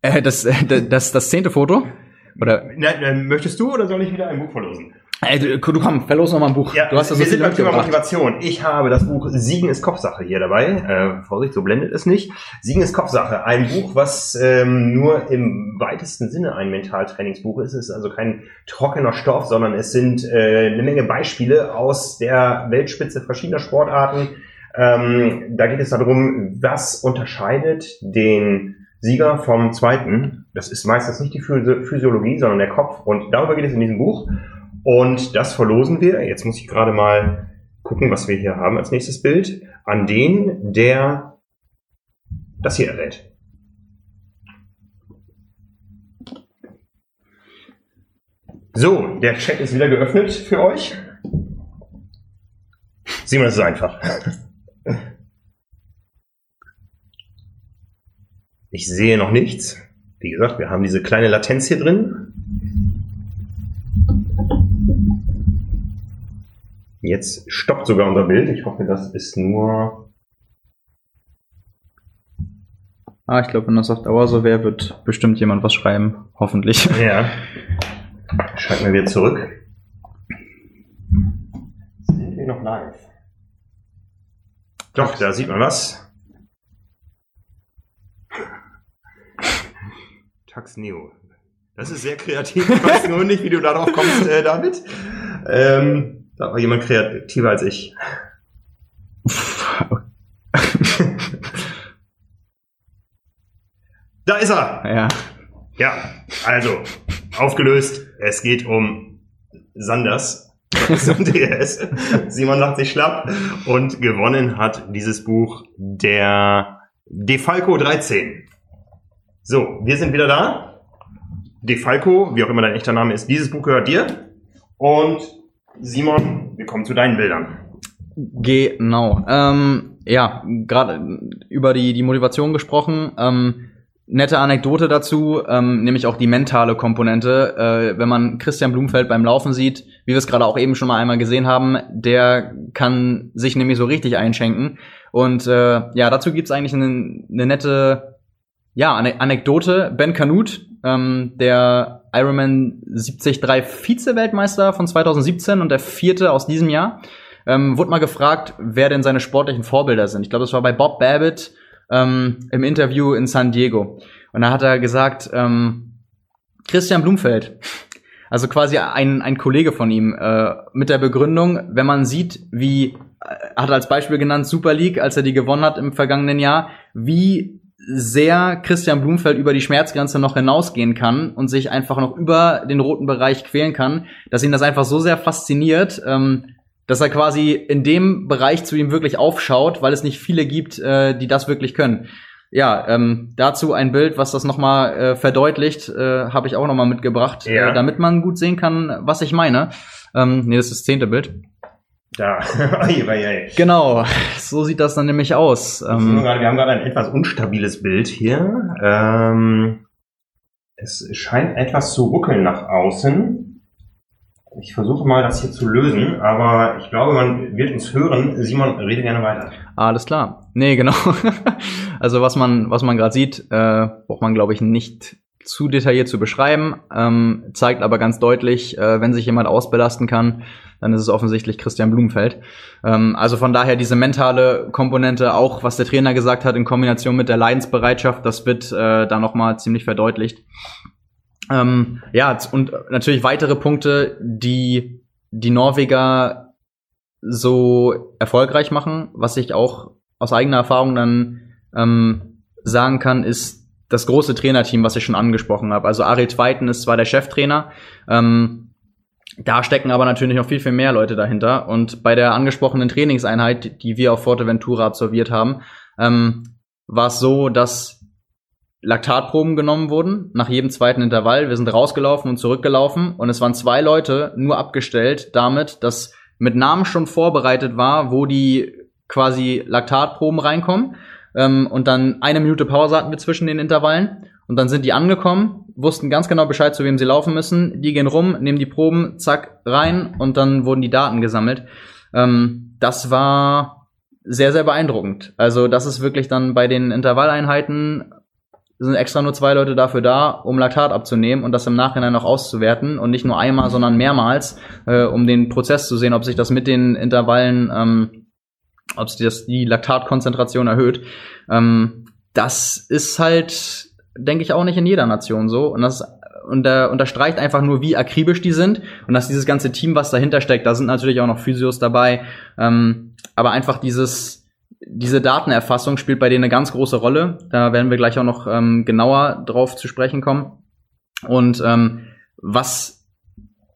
Äh, das, das, das, das zehnte Foto? Oder? Na, möchtest du oder soll ich wieder ein Buch verlosen? Ey, du, du komm, verlos noch mal ein Buch. Ja, du hast das wir so sind beim Thema Motivation. Ich habe das Buch Siegen ist Kopfsache hier dabei. Äh, Vorsicht, so blendet es nicht. Siegen ist Kopfsache. Ein Buch, was ähm, nur im weitesten Sinne ein Mentaltrainingsbuch ist. Es ist also kein trockener Stoff, sondern es sind äh, eine Menge Beispiele aus der Weltspitze verschiedener Sportarten. Ähm, da geht es darum, was unterscheidet den Sieger vom Zweiten. Das ist meistens nicht die Physiologie, sondern der Kopf. Und darüber geht es in diesem Buch. Und das verlosen wir. Jetzt muss ich gerade mal gucken, was wir hier haben als nächstes Bild. An den, der das hier errät. So, der Chat ist wieder geöffnet für euch. Simon, das ist einfach. Ich sehe noch nichts. Wie gesagt, wir haben diese kleine Latenz hier drin. Jetzt stoppt sogar unser Bild. Ich hoffe, das ist nur. Ah, ich glaube, wenn das auf Dauer so wäre, wird bestimmt jemand was schreiben. Hoffentlich. Ja. Schreibt mir wieder zurück. Sind wir noch live? Doch, da sieht man was. Tax Neo. Das ist sehr kreativ. Ich weiß nur nicht, wie du darauf kommst, äh, David. Ähm, da war jemand kreativer als ich. da ist er! Ja. Ja, also, aufgelöst. Es geht um Sanders. DS. Simon lacht sich schlapp. Und gewonnen hat dieses Buch der Defalco 13. So, wir sind wieder da. Defalco, wie auch immer dein echter Name ist, dieses Buch gehört dir. Und Simon, wir kommen zu deinen Bildern. Genau. Ähm, ja, gerade über die, die Motivation gesprochen. Ähm, nette Anekdote dazu, ähm, nämlich auch die mentale Komponente. Äh, wenn man Christian Blumfeld beim Laufen sieht, wie wir es gerade auch eben schon mal einmal gesehen haben, der kann sich nämlich so richtig einschenken. Und äh, ja, dazu gibt's eigentlich eine, eine nette ja, eine Anekdote. Ben Canute, ähm, der Ironman 73 Vize-Weltmeister von 2017 und der vierte aus diesem Jahr, ähm, wurde mal gefragt, wer denn seine sportlichen Vorbilder sind. Ich glaube, das war bei Bob Babbitt ähm, im Interview in San Diego. Und da hat er gesagt, ähm, Christian Blumfeld, also quasi ein, ein Kollege von ihm, äh, mit der Begründung, wenn man sieht, wie, äh, hat als Beispiel genannt Super League, als er die gewonnen hat im vergangenen Jahr, wie sehr Christian Blumfeld über die Schmerzgrenze noch hinausgehen kann und sich einfach noch über den roten Bereich quälen kann, dass ihn das einfach so sehr fasziniert, ähm, dass er quasi in dem Bereich zu ihm wirklich aufschaut, weil es nicht viele gibt, äh, die das wirklich können. Ja, ähm, dazu ein Bild, was das nochmal äh, verdeutlicht, äh, habe ich auch nochmal mitgebracht, ja. äh, damit man gut sehen kann, was ich meine. Ähm, nee, das ist das zehnte Bild. Da. genau, so sieht das dann nämlich aus. Ähm, wir haben gerade ein etwas unstabiles Bild hier. Ähm, es scheint etwas zu ruckeln nach außen. Ich versuche mal, das hier zu lösen, aber ich glaube, man wird uns hören. Simon, rede gerne weiter. Alles klar. Nee, genau. also was man, was man gerade sieht, äh, braucht man, glaube ich, nicht zu detailliert zu beschreiben, ähm, zeigt aber ganz deutlich, äh, wenn sich jemand ausbelasten kann, dann ist es offensichtlich Christian Blumenfeld. Ähm, also von daher diese mentale Komponente, auch was der Trainer gesagt hat, in Kombination mit der Leidensbereitschaft, das wird äh, da nochmal ziemlich verdeutlicht. Ähm, ja, und natürlich weitere Punkte, die die Norweger so erfolgreich machen, was ich auch aus eigener Erfahrung dann ähm, sagen kann, ist das große Trainerteam, was ich schon angesprochen habe. Also Ari Tweiten ist zwar der Cheftrainer, ähm, da stecken aber natürlich noch viel, viel mehr Leute dahinter. Und bei der angesprochenen Trainingseinheit, die wir auf Forteventura absolviert haben, ähm, war es so, dass Laktatproben genommen wurden nach jedem zweiten Intervall. Wir sind rausgelaufen und zurückgelaufen und es waren zwei Leute nur abgestellt damit, dass mit Namen schon vorbereitet war, wo die quasi Laktatproben reinkommen. Ähm, und dann eine Minute Pause hatten wir zwischen den Intervallen. Und dann sind die angekommen, wussten ganz genau Bescheid, zu wem sie laufen müssen. Die gehen rum, nehmen die Proben, zack, rein und dann wurden die Daten gesammelt. Ähm, das war sehr, sehr beeindruckend. Also das ist wirklich dann bei den Intervalleinheiten sind extra nur zwei Leute dafür da, um Laktat abzunehmen und das im Nachhinein noch auszuwerten und nicht nur einmal, sondern mehrmals, äh, um den Prozess zu sehen, ob sich das mit den Intervallen, ähm, ob sich das die Laktatkonzentration erhöht. Ähm, das ist halt, denke ich, auch nicht in jeder Nation so und das äh, unterstreicht einfach nur, wie akribisch die sind und dass dieses ganze Team, was dahinter steckt, da sind natürlich auch noch Physios dabei, ähm, aber einfach dieses diese Datenerfassung spielt bei denen eine ganz große Rolle. Da werden wir gleich auch noch ähm, genauer drauf zu sprechen kommen. Und ähm, was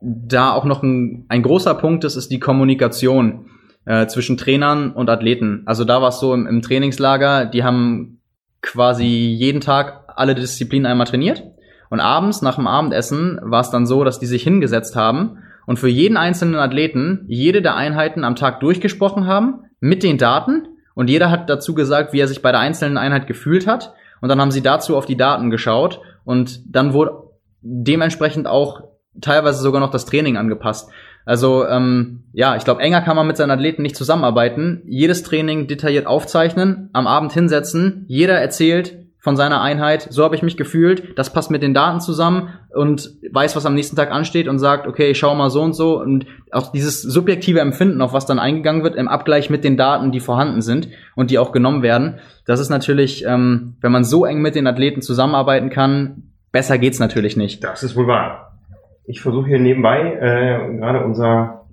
da auch noch ein, ein großer Punkt ist, ist die Kommunikation äh, zwischen Trainern und Athleten. Also da war es so im, im Trainingslager, die haben quasi jeden Tag alle Disziplinen einmal trainiert. Und abends nach dem Abendessen war es dann so, dass die sich hingesetzt haben und für jeden einzelnen Athleten jede der Einheiten am Tag durchgesprochen haben mit den Daten und jeder hat dazu gesagt, wie er sich bei der einzelnen Einheit gefühlt hat. Und dann haben sie dazu auf die Daten geschaut und dann wurde dementsprechend auch teilweise sogar noch das Training angepasst. Also ähm, ja, ich glaube, enger kann man mit seinen Athleten nicht zusammenarbeiten. Jedes Training detailliert aufzeichnen, am Abend hinsetzen, jeder erzählt, von seiner Einheit, so habe ich mich gefühlt, das passt mit den Daten zusammen und weiß, was am nächsten Tag ansteht und sagt, okay, ich schau mal so und so und auch dieses subjektive Empfinden, auf was dann eingegangen wird, im Abgleich mit den Daten, die vorhanden sind und die auch genommen werden, das ist natürlich, ähm, wenn man so eng mit den Athleten zusammenarbeiten kann, besser geht's natürlich nicht. Das ist wohl wahr. Ich versuche hier nebenbei äh, gerade unser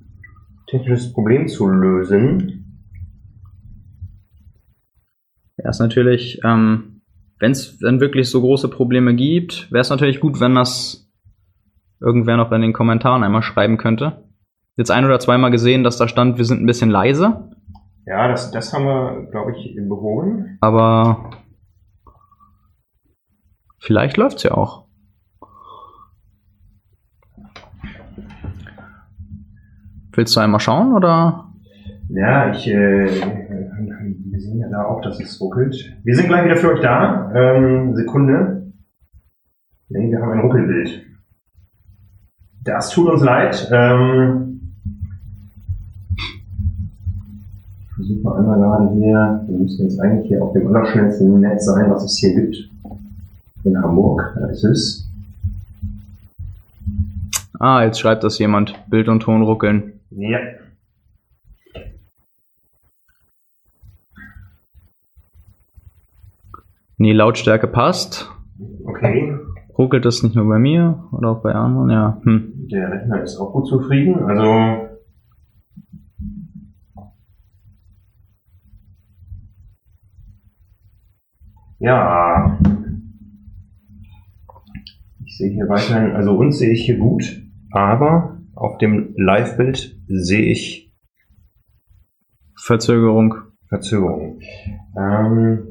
technisches Problem zu lösen. Ja, ist natürlich ähm, wenn es dann wirklich so große Probleme gibt, wäre es natürlich gut, wenn das irgendwer noch in den Kommentaren einmal schreiben könnte. Jetzt ein oder zweimal gesehen, dass da stand, wir sind ein bisschen leise. Ja, das, das haben wir, glaube ich, behoben. Aber vielleicht läuft's ja auch. Willst du einmal schauen oder? Ja, ich, äh, wir sehen ja da auch, dass es ruckelt. Wir sind gleich wieder für euch da. Ähm, Sekunde. Nee, wir haben ein Ruckelbild. Das tut uns leid. Ähm, ich versuche mal einmal gerade hier. Wir müssen jetzt eigentlich hier auf dem allerschnellsten Netz sein, was es hier gibt. In Hamburg. Da ist es. Ah, jetzt schreibt das jemand. Bild und Ton ruckeln. Ja. Nee, Lautstärke passt. Okay. Ruckelt das nicht nur bei mir oder auch bei anderen? Ja. Hm. Der Rechner ist auch gut zufrieden. Also ja. Ich sehe hier weiterhin, also uns sehe ich hier gut, aber auf dem Live-Bild sehe ich Verzögerung. Verzögerung. Ähm,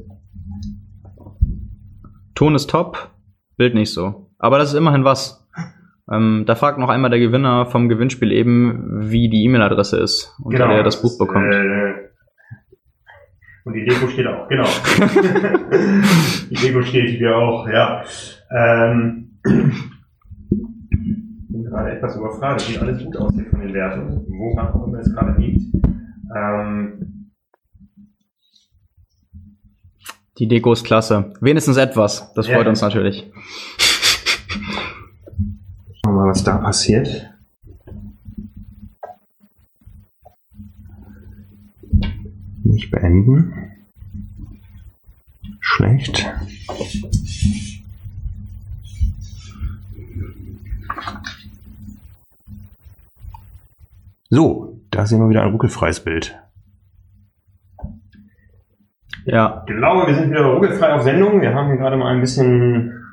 Ton ist top, Bild nicht so. Aber das ist immerhin was. Ähm, da fragt noch einmal der Gewinner vom Gewinnspiel eben, wie die E-Mail-Adresse ist, unter genau, der er das Buch bekommt. Äh, und die Deko steht auch, genau. die Deko steht hier auch, ja. Ähm, bin gerade etwas überfragt. Sieht alles gut aus hier von den Werten, woran auch immer es gerade liegt. Ähm, Die Deko ist klasse. Wenigstens etwas. Das ja, freut uns natürlich. Schauen wir mal, was da passiert. Nicht beenden. Schlecht. So, da sehen wir wieder ein ruckelfreies Bild. Ja. Ich glaube, wir sind wieder ruckelfrei auf Sendung. Wir haben hier gerade mal ein bisschen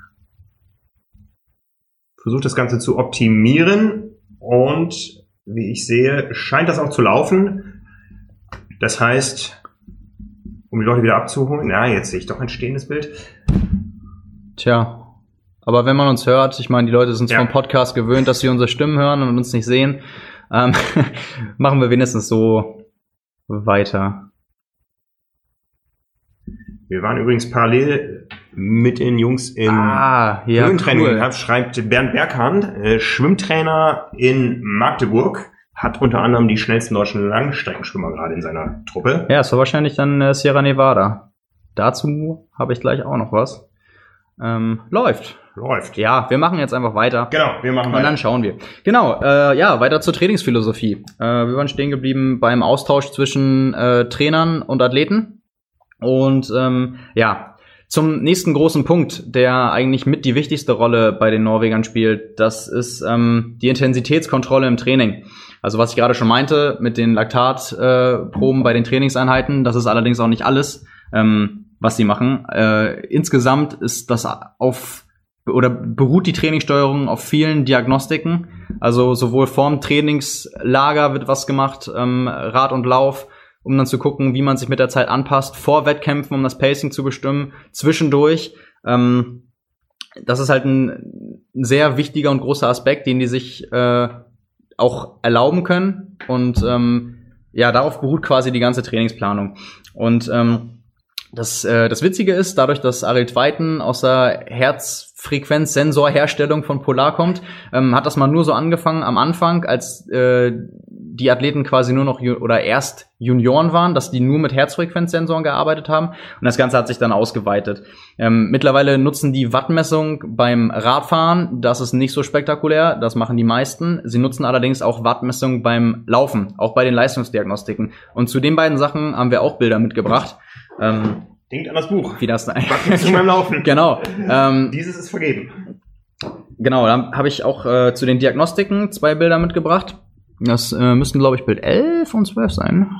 versucht, das Ganze zu optimieren. Und wie ich sehe, scheint das auch zu laufen. Das heißt, um die Leute wieder abzuholen, na, jetzt sehe ich doch ein stehendes Bild. Tja. Aber wenn man uns hört, ich meine, die Leute sind ja. vom Podcast gewöhnt, dass sie unsere Stimmen hören und uns nicht sehen, ähm, machen wir wenigstens so weiter. Wir waren übrigens parallel mit den Jungs im ah, ja, Höhentraining cool. schreibt Bernd Berghahn, äh, Schwimmtrainer in Magdeburg, hat unter anderem die schnellsten deutschen Langstreckenschwimmer gerade in seiner Truppe. Ja, es war wahrscheinlich dann äh, Sierra Nevada. Dazu habe ich gleich auch noch was. Ähm, läuft. Läuft. Ja, wir machen jetzt einfach weiter. Genau, wir machen weiter. Und dann schauen wir. Genau, äh, ja, weiter zur Trainingsphilosophie. Äh, wir waren stehen geblieben beim Austausch zwischen äh, Trainern und Athleten. Und ähm, ja, zum nächsten großen Punkt, der eigentlich mit die wichtigste Rolle bei den Norwegern spielt, das ist ähm, die Intensitätskontrolle im Training. Also was ich gerade schon meinte mit den Laktatproben äh, bei den Trainingseinheiten, das ist allerdings auch nicht alles, ähm, was sie machen. Äh, insgesamt ist das auf oder beruht die Trainingssteuerung auf vielen Diagnostiken. Also sowohl vorm Trainingslager wird was gemacht, ähm, Rad und Lauf, um dann zu gucken, wie man sich mit der Zeit anpasst, vor Wettkämpfen, um das Pacing zu bestimmen, zwischendurch. Ähm, das ist halt ein, sehr wichtiger und großer Aspekt, den die sich äh, auch erlauben können. Und ähm, ja, darauf beruht quasi die ganze Trainingsplanung. Und ähm, das, äh, das Witzige ist, dadurch, dass Ariel Zweiten aus der Herzfrequenzsensorherstellung von Polar kommt, ähm, hat das mal nur so angefangen am Anfang, als äh, die Athleten quasi nur noch oder erst Junioren waren, dass die nur mit Herzfrequenzsensoren gearbeitet haben und das Ganze hat sich dann ausgeweitet. Ähm, mittlerweile nutzen die Wattmessung beim Radfahren, das ist nicht so spektakulär, das machen die meisten. Sie nutzen allerdings auch Wattmessung beim Laufen, auch bei den Leistungsdiagnostiken. Und zu den beiden Sachen haben wir auch Bilder mitgebracht. Ähm, Denkt an das Buch. Wie das Wattmessung beim Laufen. Genau. Ähm, Dieses ist vergeben. Genau, dann habe ich auch äh, zu den Diagnostiken zwei Bilder mitgebracht. Das äh, müssten, glaube ich, Bild 11 und 12 sein.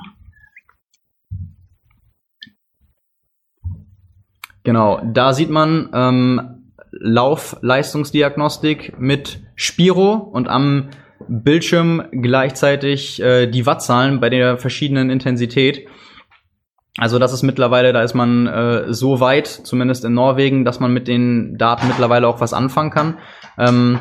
Genau, da sieht man ähm, Laufleistungsdiagnostik mit Spiro und am Bildschirm gleichzeitig äh, die Wattzahlen bei der verschiedenen Intensität. Also das ist mittlerweile, da ist man äh, so weit, zumindest in Norwegen, dass man mit den Daten mittlerweile auch was anfangen kann. Ähm,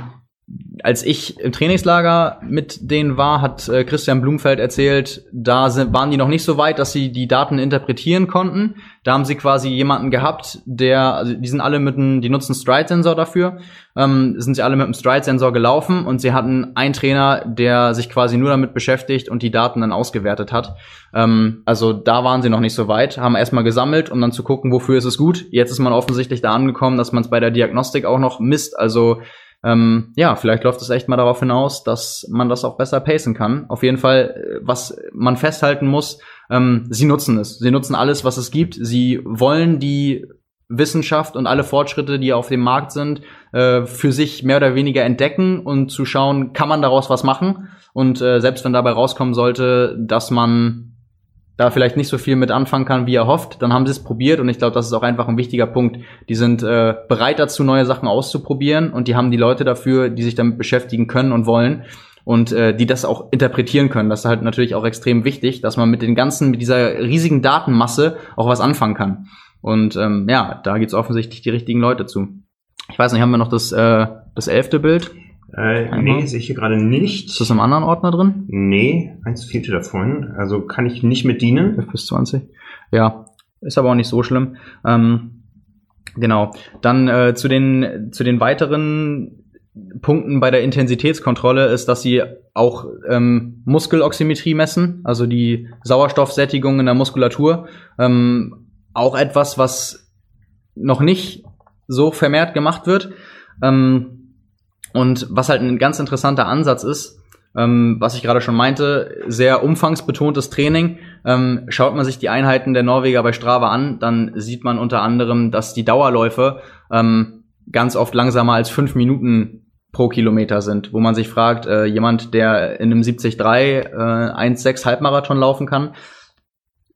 als ich im Trainingslager mit denen war, hat äh, Christian Blumfeld erzählt, da sind, waren die noch nicht so weit, dass sie die Daten interpretieren konnten. Da haben sie quasi jemanden gehabt, der, also die sind alle mit einem, die nutzen Stride-Sensor dafür, ähm, sind sie alle mit einem Stride-Sensor gelaufen und sie hatten einen Trainer, der sich quasi nur damit beschäftigt und die Daten dann ausgewertet hat. Ähm, also da waren sie noch nicht so weit, haben erstmal gesammelt, um dann zu gucken, wofür ist es gut. Jetzt ist man offensichtlich da angekommen, dass man es bei der Diagnostik auch noch misst. Also ähm, ja, vielleicht läuft es echt mal darauf hinaus, dass man das auch besser pacen kann. Auf jeden Fall, äh, was man festhalten muss, ähm, sie nutzen es. Sie nutzen alles, was es gibt. Sie wollen die Wissenschaft und alle Fortschritte, die auf dem Markt sind, äh, für sich mehr oder weniger entdecken und zu schauen, kann man daraus was machen. Und äh, selbst wenn dabei rauskommen sollte, dass man da vielleicht nicht so viel mit anfangen kann, wie er hofft, dann haben sie es probiert und ich glaube, das ist auch einfach ein wichtiger Punkt. Die sind äh, bereit dazu, neue Sachen auszuprobieren und die haben die Leute dafür, die sich damit beschäftigen können und wollen und äh, die das auch interpretieren können. Das ist halt natürlich auch extrem wichtig, dass man mit den ganzen, mit dieser riesigen Datenmasse auch was anfangen kann. Und ähm, ja, da gibt's offensichtlich die richtigen Leute zu. Ich weiß nicht, haben wir noch das, äh, das elfte Bild? Äh, nee, sehe ich hier gerade nicht. Ist das im anderen Ordner drin? Nee, eins fehlte davon. Also kann ich nicht mit dienen. 11 bis 20. Ja, ist aber auch nicht so schlimm. Ähm, genau. Dann äh, zu, den, zu den weiteren Punkten bei der Intensitätskontrolle ist, dass sie auch ähm, Muskeloximetrie messen, also die Sauerstoffsättigung in der Muskulatur. Ähm, auch etwas, was noch nicht so vermehrt gemacht wird. Ähm, und was halt ein ganz interessanter Ansatz ist, Ähm, was ich gerade schon meinte, sehr umfangsbetontes Training. Ähm, schaut man sich die Einheiten der Norweger bei Strava an, dann sieht man unter anderem, dass die Dauerläufe ähm, ganz oft langsamer als fünf Minuten pro Kilometer sind, wo man sich fragt, äh, jemand, der in einem 73 äh, 1,6 Halbmarathon laufen kann,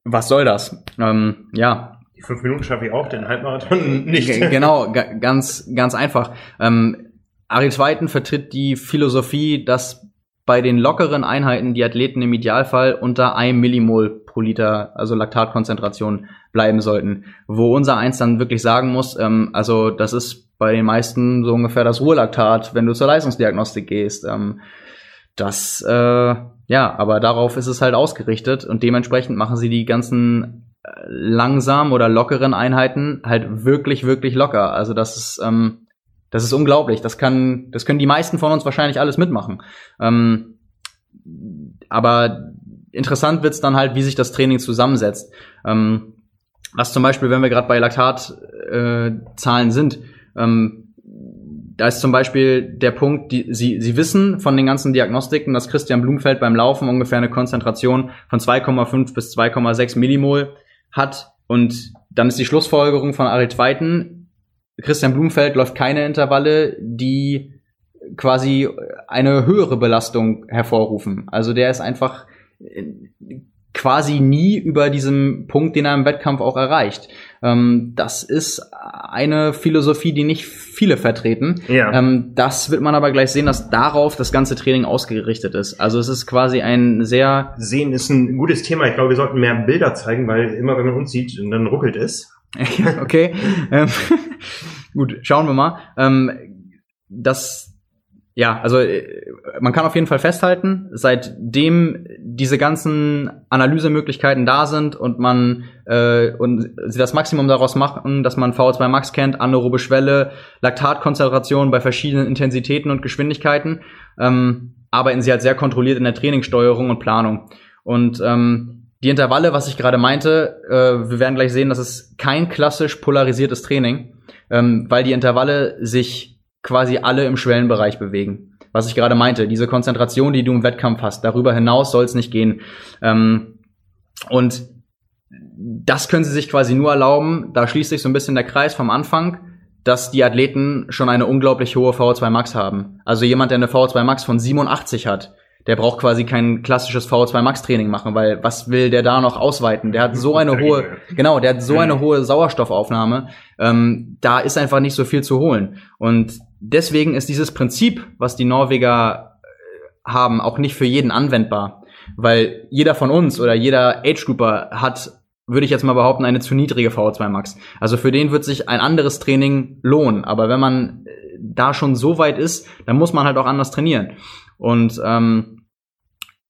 was soll das? Ähm, ja. Die fünf Minuten schaffe ich auch, den Halbmarathon nicht. Genau, ganz, ganz einfach. Ähm, Ari Zweiten vertritt die Philosophie, dass bei den lockeren Einheiten die Athleten im Idealfall unter 1 Millimol pro Liter, also Laktatkonzentration, bleiben sollten. Wo unser Eins dann wirklich sagen muss, ähm, also das ist bei den meisten so ungefähr das Ruhelaktat, wenn du zur Leistungsdiagnostik gehst. Ähm, das, äh, ja, aber darauf ist es halt ausgerichtet und dementsprechend machen sie die ganzen äh, langsam oder lockeren Einheiten halt wirklich, wirklich locker. Also das ist, ähm, das ist unglaublich. Das kann, das können die meisten von uns wahrscheinlich alles mitmachen. Ähm, aber interessant wird's dann halt, wie sich das Training zusammensetzt. Ähm, was zum Beispiel, wenn wir gerade bei Laktatzahlen äh, sind, ähm, da ist zum Beispiel der Punkt, die, sie, sie wissen von den ganzen Diagnostiken, dass Christian Blumfeld beim Laufen ungefähr eine Konzentration von 2,5 bis 2,6 Millimol hat. Und dann ist die Schlussfolgerung von Arit Weiten, Christian Blumfeld läuft keine Intervalle, die quasi eine höhere Belastung hervorrufen. Also der ist einfach quasi nie über diesem Punkt, den er im Wettkampf auch erreicht. Ähm, das ist eine Philosophie, die nicht viele vertreten. Ja. Ähm, das wird man aber gleich sehen, dass darauf das ganze Training ausgerichtet ist. Also es ist quasi ein sehr sehen ist ein gutes Thema. Ich glaube, wir sollten mehr Bilder zeigen, weil immer wenn man uns sieht, dann ruckelt es. Okay. ähm, gut, schauen wir mal. Ähm, das ja, also äh, man kann auf jeden Fall festhalten, seitdem diese ganzen Analysemöglichkeiten da sind und man äh, und sie das Maximum daraus machen, dass man VO2 Max kennt, anaerobe Schwelle, Laktatkonzentration bei verschiedenen Intensitäten und Geschwindigkeiten, ähm, arbeiten sie halt sehr kontrolliert in der Trainingssteuerung und Planung. Und ähm, die Intervalle, was ich gerade meinte, äh, wir werden gleich sehen, das ist kein klassisch polarisiertes Training, ähm, weil die Intervalle sich quasi alle im Schwellenbereich bewegen. Was ich gerade meinte, diese Konzentration, die du im Wettkampf hast, darüber hinaus soll es nicht gehen. Ähm, und das können sie sich quasi nur erlauben, da schließt sich so ein bisschen der Kreis vom Anfang, dass die Athleten schon eine unglaublich hohe VO2 Max haben. Also jemand, der eine VO2 Max von 87 hat, der braucht quasi kein klassisches VO2 Max Training machen, weil was will der da noch ausweiten? Der hat so eine hohe, genau, der hat so eine hohe Sauerstoffaufnahme. Ähm, da ist einfach nicht so viel zu holen. Und deswegen ist dieses Prinzip, was die Norweger äh, haben, auch nicht für jeden anwendbar. Weil jeder von uns oder jeder Age Grouper hat, würde ich jetzt mal behaupten, eine zu niedrige VO2 Max. Also für den wird sich ein anderes Training lohnen. Aber wenn man äh, da schon so weit ist, dann muss man halt auch anders trainieren. Und ähm,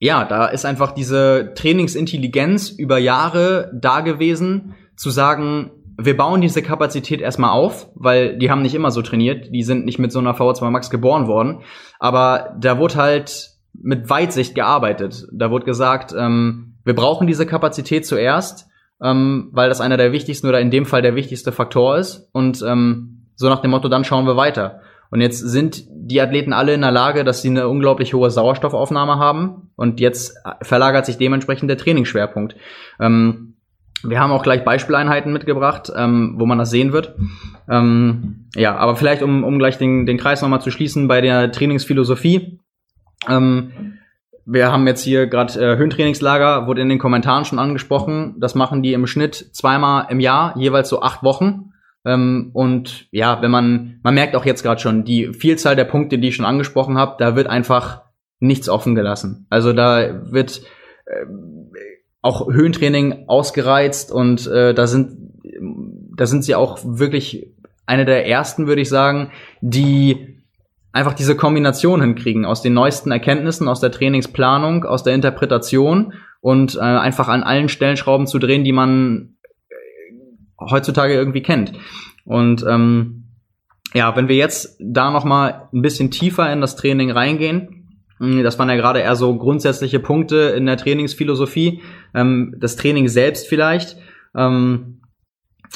ja, da ist einfach diese Trainingsintelligenz über Jahre da gewesen, zu sagen, wir bauen diese Kapazität erstmal auf, weil die haben nicht immer so trainiert, die sind nicht mit so einer VO2 Max geboren worden, aber da wurde halt mit Weitsicht gearbeitet. Da wurde gesagt, ähm, wir brauchen diese Kapazität zuerst, ähm, weil das einer der wichtigsten oder in dem Fall der wichtigste Faktor ist und ähm, so nach dem Motto, dann schauen wir weiter. Und jetzt sind die Athleten alle in der Lage, dass sie eine unglaublich hohe Sauerstoffaufnahme haben und jetzt verlagert sich dementsprechend der Trainingsschwerpunkt. Ähm, wir haben auch gleich Beispieleinheiten mitgebracht, ähm, wo man das sehen wird. Ähm, ja, aber vielleicht, um, um gleich den, den Kreis nochmal zu schließen bei der Trainingsphilosophie. Ähm, wir haben jetzt hier gerade äh, Höhentrainingslager, wurde in den Kommentaren schon angesprochen. Das machen die im Schnitt zweimal im Jahr, jeweils so acht Wochen. Ähm, und ja, wenn man, man merkt auch jetzt gerade schon, die Vielzahl der Punkte, die ich schon angesprochen habe, da wird einfach nichts offen gelassen. Also da wird äh, auch Höhentraining ausgereizt und äh, da sind da sind sie auch wirklich eine der ersten, würde ich sagen, die einfach diese Kombination hinkriegen aus den neuesten Erkenntnissen, aus der Trainingsplanung, aus der Interpretation und äh, einfach an allen Stellschrauben zu drehen, die man heutzutage irgendwie kennt. Und ähm, ja, wenn wir jetzt da noch mal ein bisschen tiefer in das Training reingehen, hm, das waren ja gerade eher so grundsätzliche Punkte in der Trainingsphilosophie. Ähm, das Training selbst vielleicht ähm,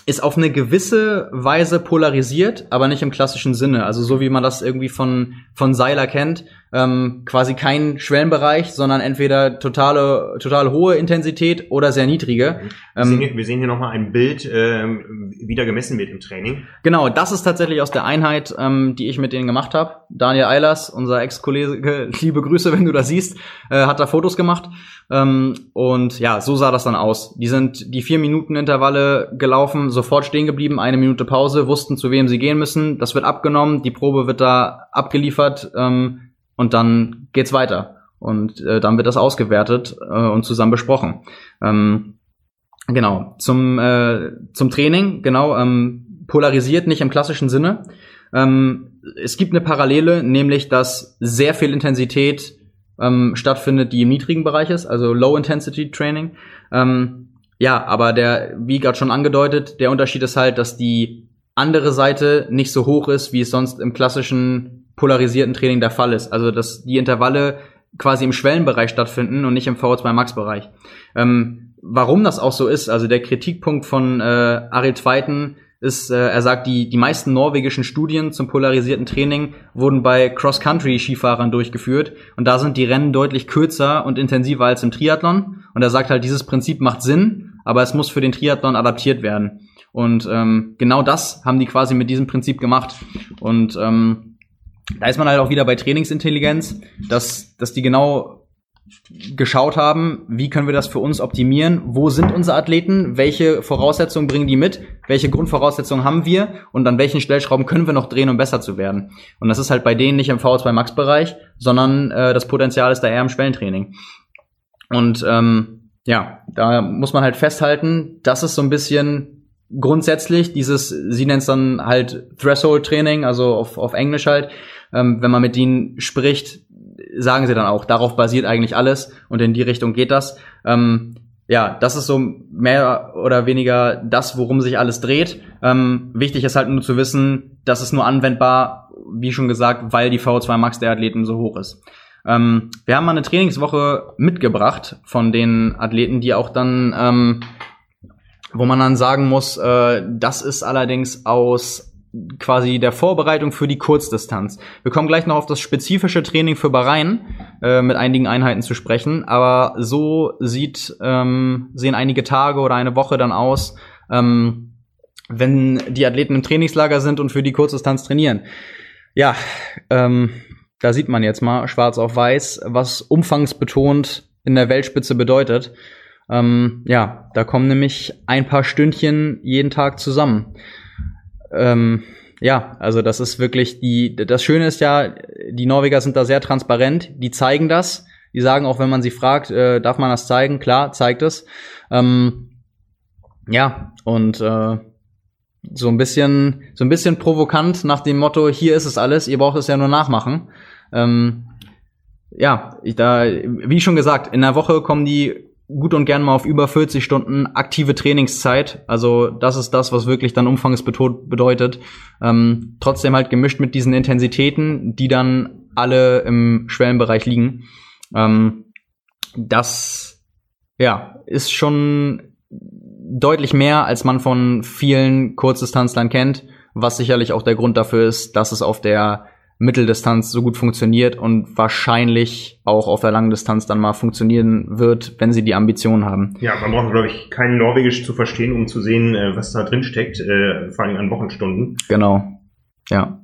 ist auf eine gewisse Weise polarisiert, aber nicht im klassischen Sinne. Also so wie man das irgendwie von, von Seiler kennt. Ähm, quasi kein Schwellenbereich, sondern entweder totale, total hohe Intensität oder sehr niedrige. Wir sehen, hier, wir sehen hier nochmal ein Bild, ähm, wie da gemessen wird im Training. Genau, das ist tatsächlich aus der Einheit, ähm, die ich mit denen gemacht habe. Daniel Eilers, unser Ex-Kollege, liebe Grüße, wenn du das siehst, äh, hat da Fotos gemacht. Ähm, und ja, so sah das dann aus. Die sind die vier Minuten Intervalle gelaufen, sofort stehen geblieben, eine Minute Pause, wussten, zu wem sie gehen müssen. Das wird abgenommen, die Probe wird da abgeliefert. Ähm, und dann geht's weiter. Und äh, dann wird das ausgewertet äh, und zusammen besprochen. Ähm, genau, zum, äh, zum Training, genau, ähm, polarisiert nicht im klassischen Sinne. Ähm, es gibt eine Parallele, nämlich dass sehr viel Intensität ähm, stattfindet, die im niedrigen Bereich ist, also Low-Intensity-Training. Ähm, ja, aber der, wie gerade schon angedeutet, der Unterschied ist halt, dass die andere Seite nicht so hoch ist, wie es sonst im klassischen polarisierten Training der Fall ist. Also dass die Intervalle quasi im Schwellenbereich stattfinden und nicht im VO2 Max Bereich. Ähm, warum das auch so ist, also der Kritikpunkt von äh, Ariel Zweiten ist, äh, er sagt, die, die meisten norwegischen Studien zum polarisierten Training wurden bei Cross-Country-Skifahrern durchgeführt und da sind die Rennen deutlich kürzer und intensiver als im Triathlon und er sagt halt, dieses Prinzip macht Sinn, aber es muss für den Triathlon adaptiert werden. Und ähm, genau das haben die quasi mit diesem Prinzip gemacht. Und ähm, da ist man halt auch wieder bei Trainingsintelligenz, dass, dass die genau geschaut haben, wie können wir das für uns optimieren, wo sind unsere Athleten, welche Voraussetzungen bringen die mit, welche Grundvoraussetzungen haben wir und an welchen Stellschrauben können wir noch drehen, um besser zu werden. Und das ist halt bei denen nicht im VO2 Max Bereich, sondern äh, das Potenzial ist da eher im Schwellentraining. Und ähm, ja, da muss man halt festhalten, das ist so ein bisschen grundsätzlich dieses, sie nennt es dann halt Threshold-Training, also auf, auf Englisch halt, ähm, wenn man mit ihnen spricht, sagen sie dann auch, darauf basiert eigentlich alles und in die Richtung geht das. Ähm, ja, das ist so mehr oder weniger das, worum sich alles dreht. Ähm, wichtig ist halt nur zu wissen, das ist nur anwendbar, wie schon gesagt, weil die VO2 Max der Athleten so hoch ist. Ähm, wir haben mal eine Trainingswoche mitgebracht von den Athleten, die auch dann, ähm, wo man dann sagen muss, äh, das ist allerdings aus quasi der Vorbereitung für die Kurzdistanz. Wir kommen gleich noch auf das spezifische Training für Bahrain äh, mit einigen Einheiten zu sprechen, aber so sieht ähm, sehen einige Tage oder eine Woche dann aus, ähm, wenn die Athleten im Trainingslager sind und für die Kurzdistanz trainieren. Ja, ähm, da sieht man jetzt mal schwarz auf weiß, was umfangsbetont in der Weltspitze bedeutet. Ähm, ja, da kommen nämlich ein paar Stündchen jeden Tag zusammen ähm, ja, also das ist wirklich die, das Schöne ist ja, die Norweger sind da sehr transparent, die zeigen das, die sagen auch, wenn man sie fragt, äh, darf man das zeigen? Klar, zeigt es. Ähm, ja, und äh, so ein bisschen, so ein bisschen provokant nach dem Motto, hier ist es alles, ihr braucht es ja nur nachmachen. Ähm, ja, ich, da, wie schon gesagt, in der Woche kommen die gut und gern mal auf über 40 Stunden aktive Trainingszeit. Also das ist das, was wirklich dann umfangsbetont bedeutet. Ähm, trotzdem halt gemischt mit diesen Intensitäten, die dann alle im Schwellenbereich liegen. Ähm, das ja ist schon deutlich mehr, als man von vielen Kurzdistanzlern kennt, was sicherlich auch der Grund dafür ist, dass es auf der Mitteldistanz so gut funktioniert und wahrscheinlich auch auf der langen Distanz dann mal funktionieren wird, wenn sie die Ambitionen haben. Ja, man braucht, glaube ich, kein Norwegisch zu verstehen, um zu sehen, äh, was da drin steckt, äh, vor allem an Wochenstunden. Genau. Ja.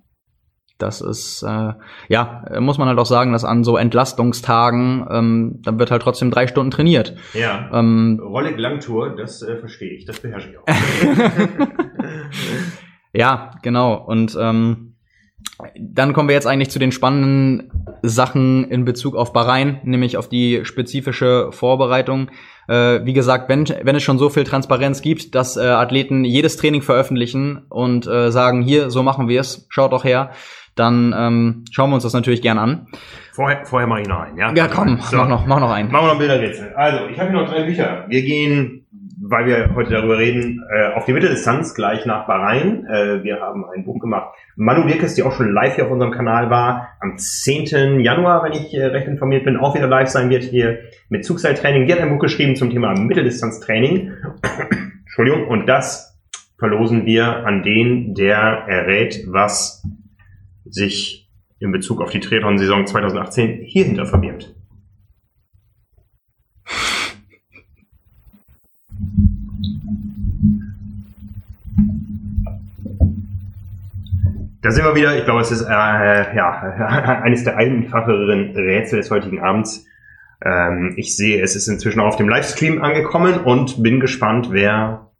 Das ist, äh, ja, muss man halt auch sagen, dass an so Entlastungstagen, ähm, dann wird halt trotzdem drei Stunden trainiert. Ja. Ähm, Rolle Langtour, das äh, verstehe ich, das beherrsche ich auch. ja, genau. Und ähm, dann kommen wir jetzt eigentlich zu den spannenden Sachen in Bezug auf Bahrain, nämlich auf die spezifische Vorbereitung. Äh, wie gesagt, wenn, wenn es schon so viel Transparenz gibt, dass äh, Athleten jedes Training veröffentlichen und äh, sagen, hier, so machen wir es, schaut doch her, dann ähm, schauen wir uns das natürlich gern an. Vorher, vorher mache ich noch einen, ja? Ja, komm, so. mach, noch, mach noch einen. Machen wir noch Bilderrätsel. Also, ich habe hier noch drei Bücher. Wir gehen weil wir heute darüber reden, äh, auf die Mitteldistanz gleich nach Bahrain. Äh, wir haben ein Buch gemacht. Manu Birkes, die auch schon live hier auf unserem Kanal war, am 10. Januar, wenn ich äh, recht informiert bin, auch wieder live sein wird hier mit Zugseiltraining. Die hat ein Buch geschrieben zum Thema Mitteldistanztraining. Entschuldigung. Und das verlosen wir an den, der errät, was sich in Bezug auf die Triathlon-Saison 2018 hierhinter verbirgt. Da sind wir wieder. Ich glaube, es ist äh, ja, eines der einfacheren Rätsel des heutigen Abends. Ähm, ich sehe, es ist inzwischen auch auf dem Livestream angekommen und bin gespannt, wer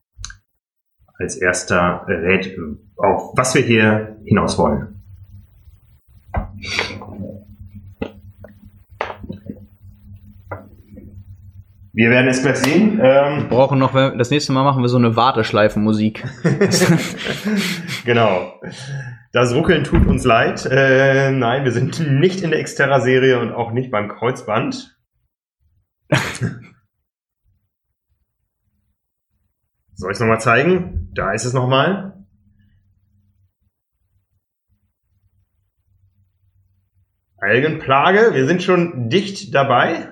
als erster rät, auf was wir hier hinaus wollen. Wir werden es gleich sehen. Ähm, wir brauchen noch, das nächste Mal machen wir so eine Warteschleifenmusik. genau. Das Ruckeln tut uns leid. Äh, nein, wir sind nicht in der Xterra-Serie und auch nicht beim Kreuzband. Soll ich es nochmal zeigen? Da ist es nochmal. Algenplage, wir sind schon dicht dabei.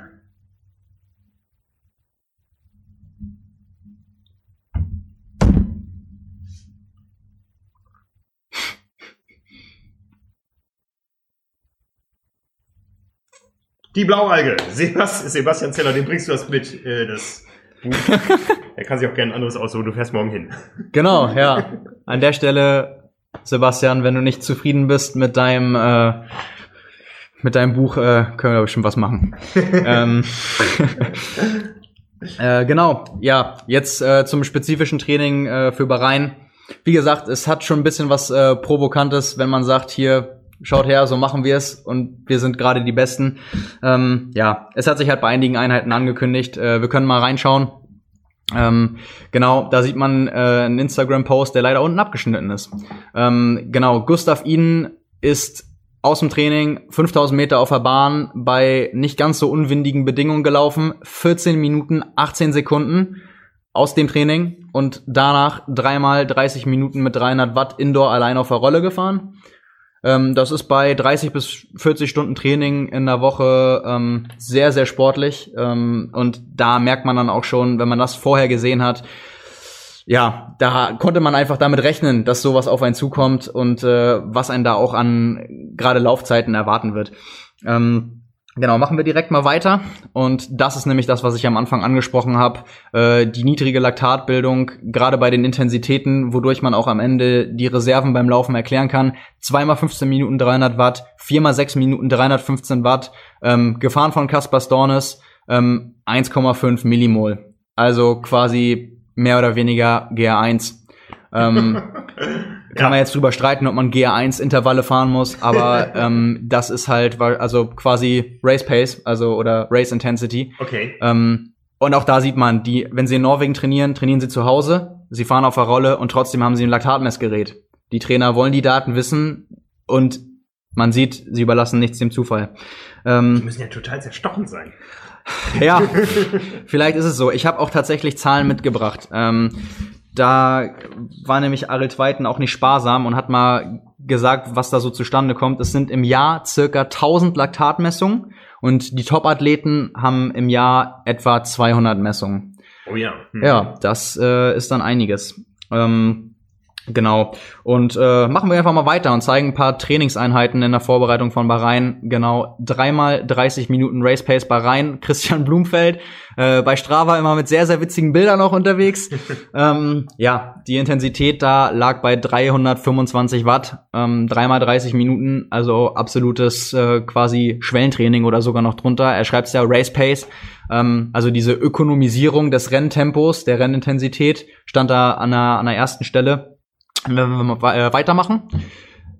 Die Blaualge. Sebastian Zeller, den bringst du das mit, äh, das Buch. er kann sich auch gerne ein anderes aussuchen, du fährst morgen hin. Genau, ja. An der Stelle, Sebastian, wenn du nicht zufrieden bist mit deinem, äh, mit deinem Buch, äh, können wir bestimmt was machen. ähm, äh, genau, ja, jetzt äh, zum spezifischen Training äh, für Bahrain. Wie gesagt, es hat schon ein bisschen was äh, Provokantes, wenn man sagt, hier, schaut her, so machen wir es und wir sind gerade die Besten. Ähm, ja, es hat sich halt bei einigen Einheiten angekündigt. Äh, wir können mal reinschauen. Ähm, genau, da sieht man äh, einen Instagram-Post, der leider unten abgeschnitten ist. Ähm, genau, Gustav Iden ist aus dem Training 5000 Meter auf der Bahn bei nicht ganz so unwindigen Bedingungen gelaufen. 14 Minuten, 18 Sekunden aus dem Training und danach dreimal 30 Minuten mit 300 Watt Indoor allein auf der Rolle gefahren. Ähm, das ist bei 30 bis 40 Stunden Training in der Woche ähm, sehr, sehr sportlich. Ähm, und da merkt man dann auch schon, wenn man das vorher gesehen hat, ja, da konnte man einfach damit rechnen, dass sowas auf einen zukommt und äh, was einen da auch an gerade Laufzeiten erwarten wird. Ähm, Genau, machen wir direkt mal weiter. Und das ist nämlich das, was ich am Anfang angesprochen habe. Äh, die niedrige Laktatbildung, gerade bei den Intensitäten, wodurch man auch am Ende die Reserven beim Laufen erklären kann. Zweimal 15 Minuten 300 Watt, viermal 6 Minuten 315 Watt, ähm, gefahren von Caspar Stornes, ähm, 1,5 Millimol. Also quasi mehr oder weniger GR1. Ähm, kann ja. man jetzt drüber streiten, ob man GR1-Intervalle fahren muss, aber ähm, das ist halt, also quasi Race Pace, also oder Race Intensity. Okay. Ähm, und auch da sieht man, die, wenn sie in Norwegen trainieren, trainieren sie zu Hause, sie fahren auf der Rolle und trotzdem haben sie ein Laktatmessgerät. Die Trainer wollen die Daten wissen und man sieht, sie überlassen nichts dem Zufall. Ähm, die müssen ja total zerstochen sein. Ja, vielleicht ist es so. Ich habe auch tatsächlich Zahlen mitgebracht. Ähm, da war nämlich Ariel Zweiten auch nicht sparsam und hat mal gesagt, was da so zustande kommt. Es sind im Jahr circa 1000 Laktatmessungen und die Top-Athleten haben im Jahr etwa 200 Messungen. Oh ja. Hm. Ja, das äh, ist dann einiges. Ähm, Genau. Und äh, machen wir einfach mal weiter und zeigen ein paar Trainingseinheiten in der Vorbereitung von Bahrain. Genau, dreimal 30 Minuten Race Pace Bahrain. Christian Blumfeld äh, bei Strava immer mit sehr, sehr witzigen Bildern auch unterwegs. ähm, ja, die Intensität da lag bei 325 Watt, ähm, dreimal 30 Minuten, also absolutes äh, quasi Schwellentraining oder sogar noch drunter. Er schreibt es ja Race Pace. Ähm, also diese Ökonomisierung des Renntempos, der Rennintensität, stand da an der, an der ersten Stelle. Wenn wir äh, weitermachen,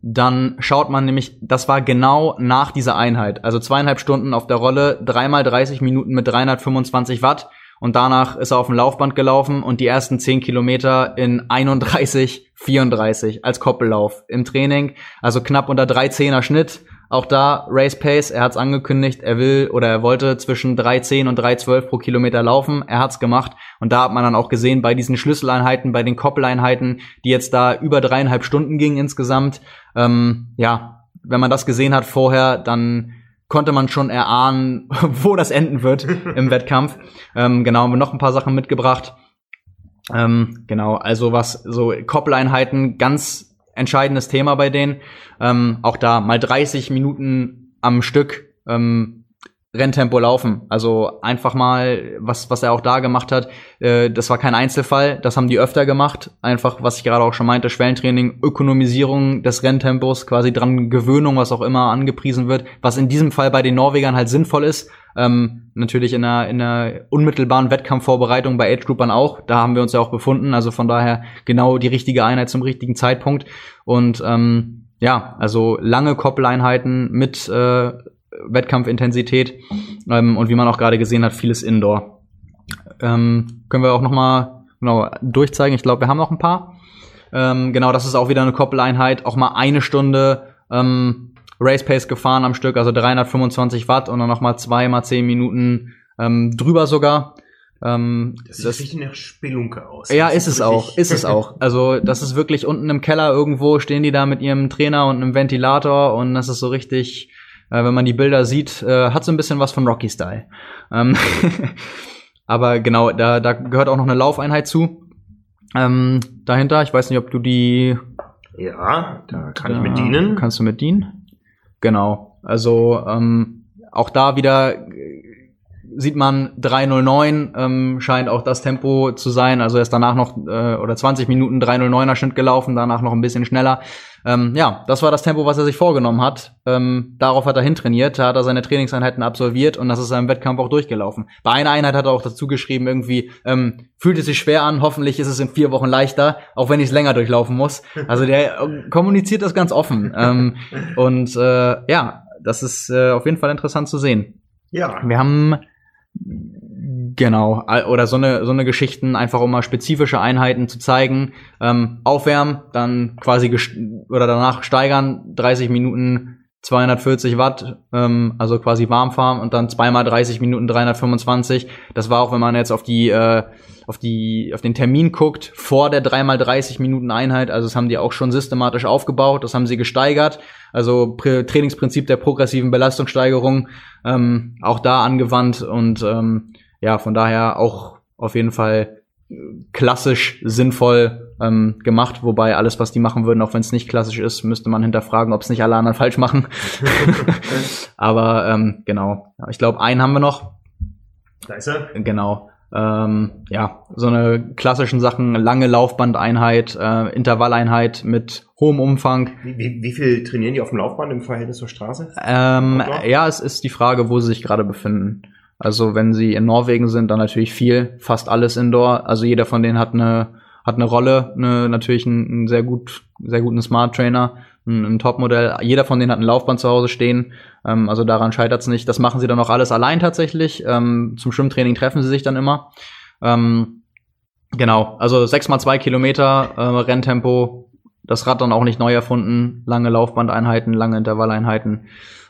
dann schaut man nämlich, das war genau nach dieser Einheit. Also zweieinhalb Stunden auf der Rolle, dreimal 30 Minuten mit 325 Watt. Und danach ist er auf dem Laufband gelaufen und die ersten 10 Kilometer in 31, 34 als Koppellauf im Training. Also knapp unter 3,10er Schnitt. Auch da Race Pace, er hat es angekündigt, er will oder er wollte zwischen 3,10 und 3,12 pro Kilometer laufen. Er hat's gemacht und da hat man dann auch gesehen bei diesen Schlüsseleinheiten, bei den Koppeleinheiten, die jetzt da über dreieinhalb Stunden gingen insgesamt. Ähm, ja, wenn man das gesehen hat vorher, dann konnte man schon erahnen, wo das enden wird im Wettkampf. Ähm, genau, haben wir noch ein paar Sachen mitgebracht. Ähm, genau, also was so Koppeleinheiten ganz entscheidendes Thema bei denen. Ähm, auch da mal 30 Minuten am Stück ähm, Renntempo laufen. Also einfach mal, was, was er auch da gemacht hat, äh, das war kein Einzelfall, das haben die öfter gemacht. Einfach, was ich gerade auch schon meinte, Schwellentraining, Ökonomisierung des Renntempos, quasi dran Gewöhnung, was auch immer angepriesen wird, was in diesem Fall bei den Norwegern halt sinnvoll ist. Ähm, natürlich in einer, in einer unmittelbaren Wettkampfvorbereitung bei Age Groupern auch. Da haben wir uns ja auch befunden. Also von daher genau die richtige Einheit zum richtigen Zeitpunkt. Und ähm, ja, also lange Koppeleinheiten mit äh, Wettkampfintensität ähm, und wie man auch gerade gesehen hat, vieles Indoor. Ähm, können wir auch noch mal genau durchzeigen. Ich glaube, wir haben noch ein paar. Ähm, genau, das ist auch wieder eine Koppeleinheit. Auch mal eine Stunde ähm, Race Pace gefahren am Stück, also 325 Watt und dann noch mal zwei mal zehn Minuten ähm, drüber sogar. Ähm, das sieht das, richtig nach Spelunke aus. Ja, ist es auch, ist es auch. Also das ist wirklich unten im Keller irgendwo stehen die da mit ihrem Trainer und einem Ventilator und das ist so richtig äh, wenn man die Bilder sieht, äh, hat so ein bisschen was von Rocky Style. Ähm Aber genau, da, da gehört auch noch eine Laufeinheit zu. Ähm, dahinter, ich weiß nicht, ob du die. Ja, da kann ich mit dienen. Kannst du mit dienen? Genau. Also ähm, auch da wieder sieht man 309 ähm, scheint auch das Tempo zu sein. Also er ist danach noch äh, oder 20 Minuten 309er Schnitt gelaufen, danach noch ein bisschen schneller. Ähm, ja, das war das Tempo, was er sich vorgenommen hat. Ähm, darauf hat er hintrainiert, da hat er seine Trainingseinheiten absolviert und das ist im Wettkampf auch durchgelaufen. Bei einer Einheit hat er auch dazu geschrieben, irgendwie, ähm, fühlt es sich schwer an, hoffentlich ist es in vier Wochen leichter, auch wenn ich es länger durchlaufen muss. Also der äh, kommuniziert das ganz offen. ähm, und äh, ja, das ist äh, auf jeden Fall interessant zu sehen. Ja. Wir haben Genau, oder so eine, so eine Geschichten, einfach um mal spezifische Einheiten zu zeigen. Ähm, aufwärmen, dann quasi oder danach steigern, 30 Minuten 240 Watt, ähm, also quasi warm fahren und dann zweimal 30 Minuten 325. Das war auch, wenn man jetzt auf die, äh, auf die, auf den Termin guckt, vor der dreimal 30 Minuten Einheit. Also das haben die auch schon systematisch aufgebaut, das haben sie gesteigert. Also Trainingsprinzip der progressiven Belastungssteigerung ähm, auch da angewandt und ähm, ja, von daher auch auf jeden Fall klassisch sinnvoll ähm, gemacht, wobei alles, was die machen würden, auch wenn es nicht klassisch ist, müsste man hinterfragen, ob es nicht alle anderen falsch machen. Aber ähm, genau, ich glaube, einen haben wir noch. Da ist er. Genau. Ähm, ja, so eine klassischen Sachen, lange Laufbandeinheit, äh, Intervalleinheit mit hohem Umfang. Wie, wie, wie viel trainieren die auf dem Laufband im Verhältnis zur Straße? Ähm, ja, es ist die Frage, wo sie sich gerade befinden. Also wenn sie in Norwegen sind, dann natürlich viel, fast alles Indoor. Also jeder von denen hat eine hat eine Rolle, eine, natürlich einen, sehr gut, sehr guten Smart Trainer, ein, ein Topmodell. Jeder von denen hat ein Laufband zu Hause stehen. Ähm, also daran scheitert es nicht. Das machen sie dann auch alles allein tatsächlich. Ähm, zum Schwimmtraining treffen sie sich dann immer. Ähm, genau, also sechs mal zwei Kilometer äh, Renntempo. Das Rad dann auch nicht neu erfunden. Lange Laufbandeinheiten, lange Intervalleinheiten.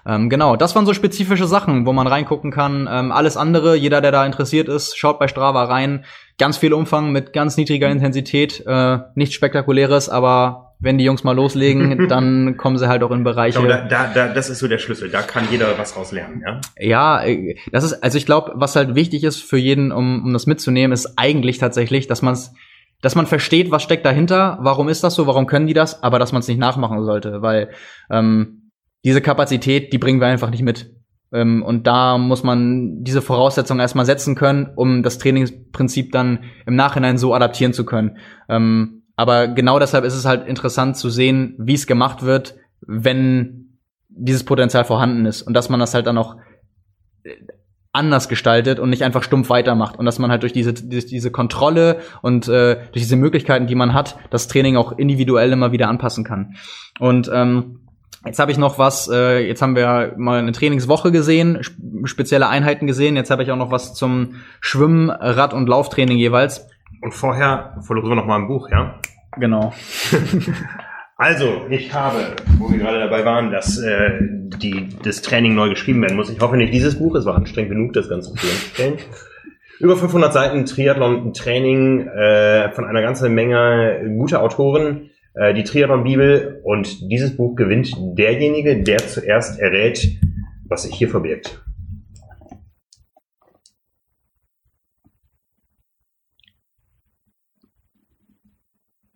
Ähm, genau, das waren so spezifische Sachen, wo man reingucken kann. Ähm, alles andere, jeder, der da interessiert ist, schaut bei Strava rein. Ganz viel Umfang mit ganz niedriger Intensität, äh, nichts Spektakuläres, aber wenn die Jungs mal loslegen, dann kommen sie halt auch in Bereiche. Da, da, da, das ist so der Schlüssel. Da kann jeder was raus lernen, ja? Ja, äh, das ist, also ich glaube, was halt wichtig ist für jeden, um, um das mitzunehmen, ist eigentlich tatsächlich, dass man es dass man versteht, was steckt dahinter, warum ist das so, warum können die das, aber dass man es nicht nachmachen sollte, weil ähm, diese Kapazität, die bringen wir einfach nicht mit. Ähm, und da muss man diese Voraussetzungen erstmal setzen können, um das Trainingsprinzip dann im Nachhinein so adaptieren zu können. Ähm, aber genau deshalb ist es halt interessant zu sehen, wie es gemacht wird, wenn dieses Potenzial vorhanden ist und dass man das halt dann auch äh, anders gestaltet und nicht einfach stumpf weitermacht und dass man halt durch diese diese, diese Kontrolle und äh, durch diese Möglichkeiten, die man hat, das Training auch individuell immer wieder anpassen kann. Und ähm, Jetzt habe ich noch was, äh, jetzt haben wir mal eine Trainingswoche gesehen, spezielle Einheiten gesehen. Jetzt habe ich auch noch was zum Schwimmen, Rad- und Lauftraining jeweils. Und vorher verloren wir noch mal ein Buch, ja? Genau. also, ich habe, wo wir gerade dabei waren, dass äh, die, das Training neu geschrieben werden muss. Ich hoffe nicht dieses Buch, es war anstrengend genug, das Ganze zu entstellen. Über 500 Seiten Triathlon-Training äh, von einer ganzen Menge guter Autoren äh, die Triathlon-Bibel und dieses Buch gewinnt derjenige, der zuerst errät, was sich hier verbirgt.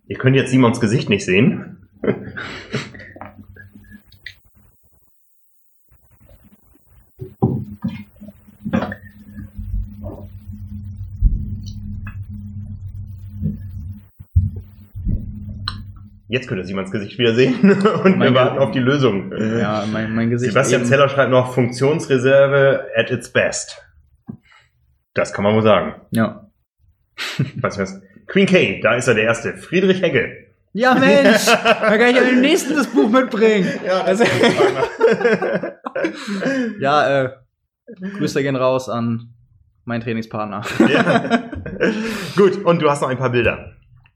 Ihr könnt jetzt Simons Gesicht nicht sehen. Jetzt könnte Simons Gesicht wieder sehen und Mein wir warten auf die Lösung. Ja, mein, mein Gesicht. Sebastian eben- Zeller schreibt noch Funktionsreserve at its best. Das kann man wohl sagen. Ja. Was was? Queen K, da ist er der Erste. Friedrich Hegge. Ja, Mensch, da kann ich ja den nächsten das Buch mitbringen. Ja, Also- Ja, äh, Grüße gehen raus an meinen Trainingspartner. ja. Gut, und du hast noch ein paar Bilder.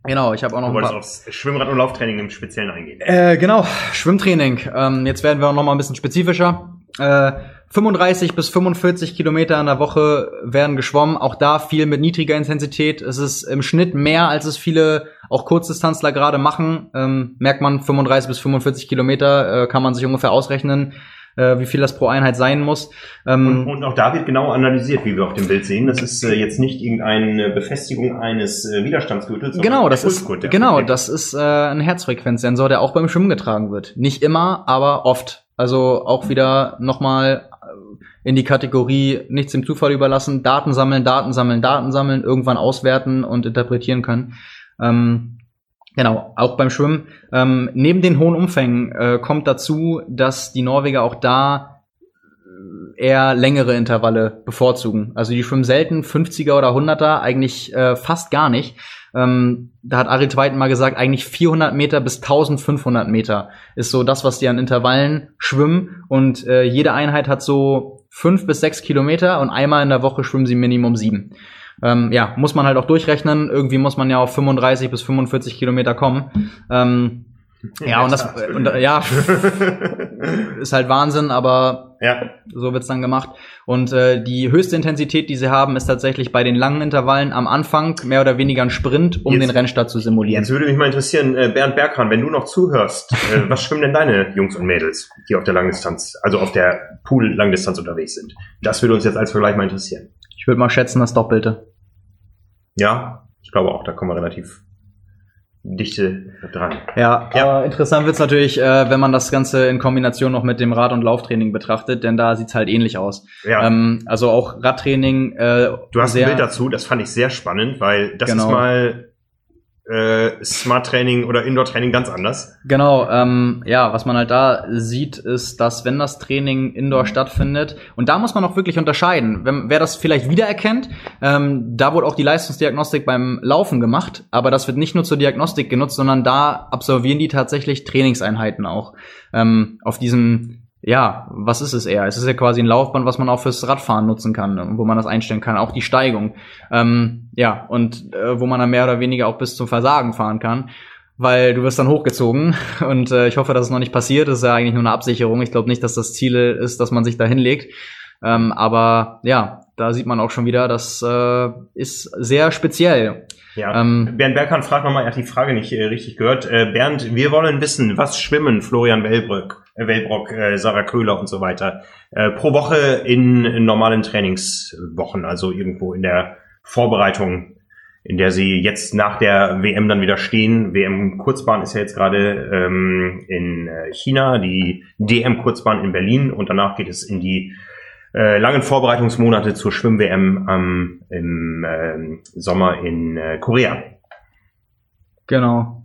Genau, ich habe auch noch Du wolltest aufs Schwimmrad- und Lauftraining im Speziellen eingehen. Äh, genau, Schwimmtraining. Ähm, jetzt werden wir noch mal ein bisschen spezifischer. Äh, 35 bis 45 Kilometer in der Woche werden geschwommen. Auch da viel mit niedriger Intensität. Es ist im Schnitt mehr, als es viele auch Kurzdistanzler gerade machen. Ähm, merkt man 35 bis 45 Kilometer äh, kann man sich ungefähr ausrechnen, äh, wie viel das pro Einheit sein muss. Ähm, Und, und auch da wird genau analysiert, wie wir auf dem Bild sehen. Das ist äh, jetzt nicht irgendeine Befestigung eines äh, Widerstandsgürtels. sondern Genau, das ist genau, das ist äh, ein Herzfrequenzsensor, der auch beim Schwimmen getragen wird. Nicht immer, aber oft. Also auch wieder nochmal in die Kategorie nichts dem Zufall überlassen, Daten sammeln, Daten sammeln, Daten sammeln, irgendwann auswerten und interpretieren können. Ähm, genau, auch beim Schwimmen. Ähm, neben den hohen Umfängen äh, kommt dazu, dass die Norweger auch da eher längere Intervalle bevorzugen. Also die schwimmen selten 50er oder 100er, eigentlich äh, fast gar nicht. Ähm, da hat Ari Zweiten mal gesagt, eigentlich 400 Meter bis 1500 Meter ist so das, was die an Intervallen schwimmen. Und äh, jede Einheit hat so fünf bis sechs Kilometer und einmal in der Woche schwimmen sie Minimum sieben. Ähm, ja, muss man halt auch durchrechnen. Irgendwie muss man ja auf 35 bis 45 Kilometer kommen. Ähm, ja, und das, und, ja, ist halt Wahnsinn, aber ja, so wird's dann gemacht. Und äh, die höchste Intensität, die sie haben, ist tatsächlich bei den langen Intervallen am Anfang mehr oder weniger ein Sprint, um Jetzt- den Rennstart zu simulieren. Jetzt würde mich mal interessieren, äh, Bernd Berghahn, wenn du noch zuhörst, äh, was schwimmen denn deine Jungs und Mädels, die auf der Langdistanz, also auf der Pool-Langdistanz unterwegs sind? Das würde uns jetzt als Vergleich mal interessieren. Ich würde mal schätzen, das Doppelte. Ja, ich glaube auch, da kommen wir relativ dichte dran. Ja, Ja. aber interessant wird's natürlich, äh, wenn man das Ganze in Kombination noch mit dem Rad- und Lauftraining betrachtet, denn da sieht's halt ähnlich aus. Ja, Ähm, also auch Radtraining. Äh, du hast ein Bild dazu, das fand ich sehr spannend, weil das Genau. ist mal äh, Smart Training oder Indoor Training ganz anders. Genau, ähm, ja, was man halt da sieht, ist, dass wenn das Training indoor stattfindet, und da muss man auch wirklich unterscheiden, wenn, wer das vielleicht wiedererkennt, ähm, da wurde auch die Leistungsdiagnostik beim Laufen gemacht, aber das wird nicht nur zur Diagnostik genutzt, sondern da absolvieren die tatsächlich Trainingseinheiten auch. Ähm, auf diesem, ja, was ist es eher? Es ist ja quasi ein Laufband, was man auch fürs Radfahren nutzen kann, wo man das einstellen kann, auch die Steigung. Ähm, ja, und äh, wo man dann mehr oder weniger auch bis zum Versagen fahren kann weil du wirst dann hochgezogen und äh, ich hoffe, dass es noch nicht passiert. Das ist ja eigentlich nur eine Absicherung. Ich glaube nicht, dass das Ziel ist, dass man sich da hinlegt. Ähm, aber ja, da sieht man auch schon wieder, das äh, ist sehr speziell. Ja. Ähm, Bernd Berghahn fragt nochmal, er hat die Frage nicht äh, richtig gehört. Äh, Bernd, wir wollen wissen, was schwimmen Florian Wellbrück, äh, Wellbrock, äh, Sarah Köhler und so weiter äh, pro Woche in, in normalen Trainingswochen, also irgendwo in der Vorbereitung, in der sie jetzt nach der WM dann wieder stehen. WM Kurzbahn ist ja jetzt gerade ähm, in äh, China, die DM Kurzbahn in Berlin und danach geht es in die äh, langen Vorbereitungsmonate zur Schwimm-WM am im ähm, Sommer in äh, Korea. Genau.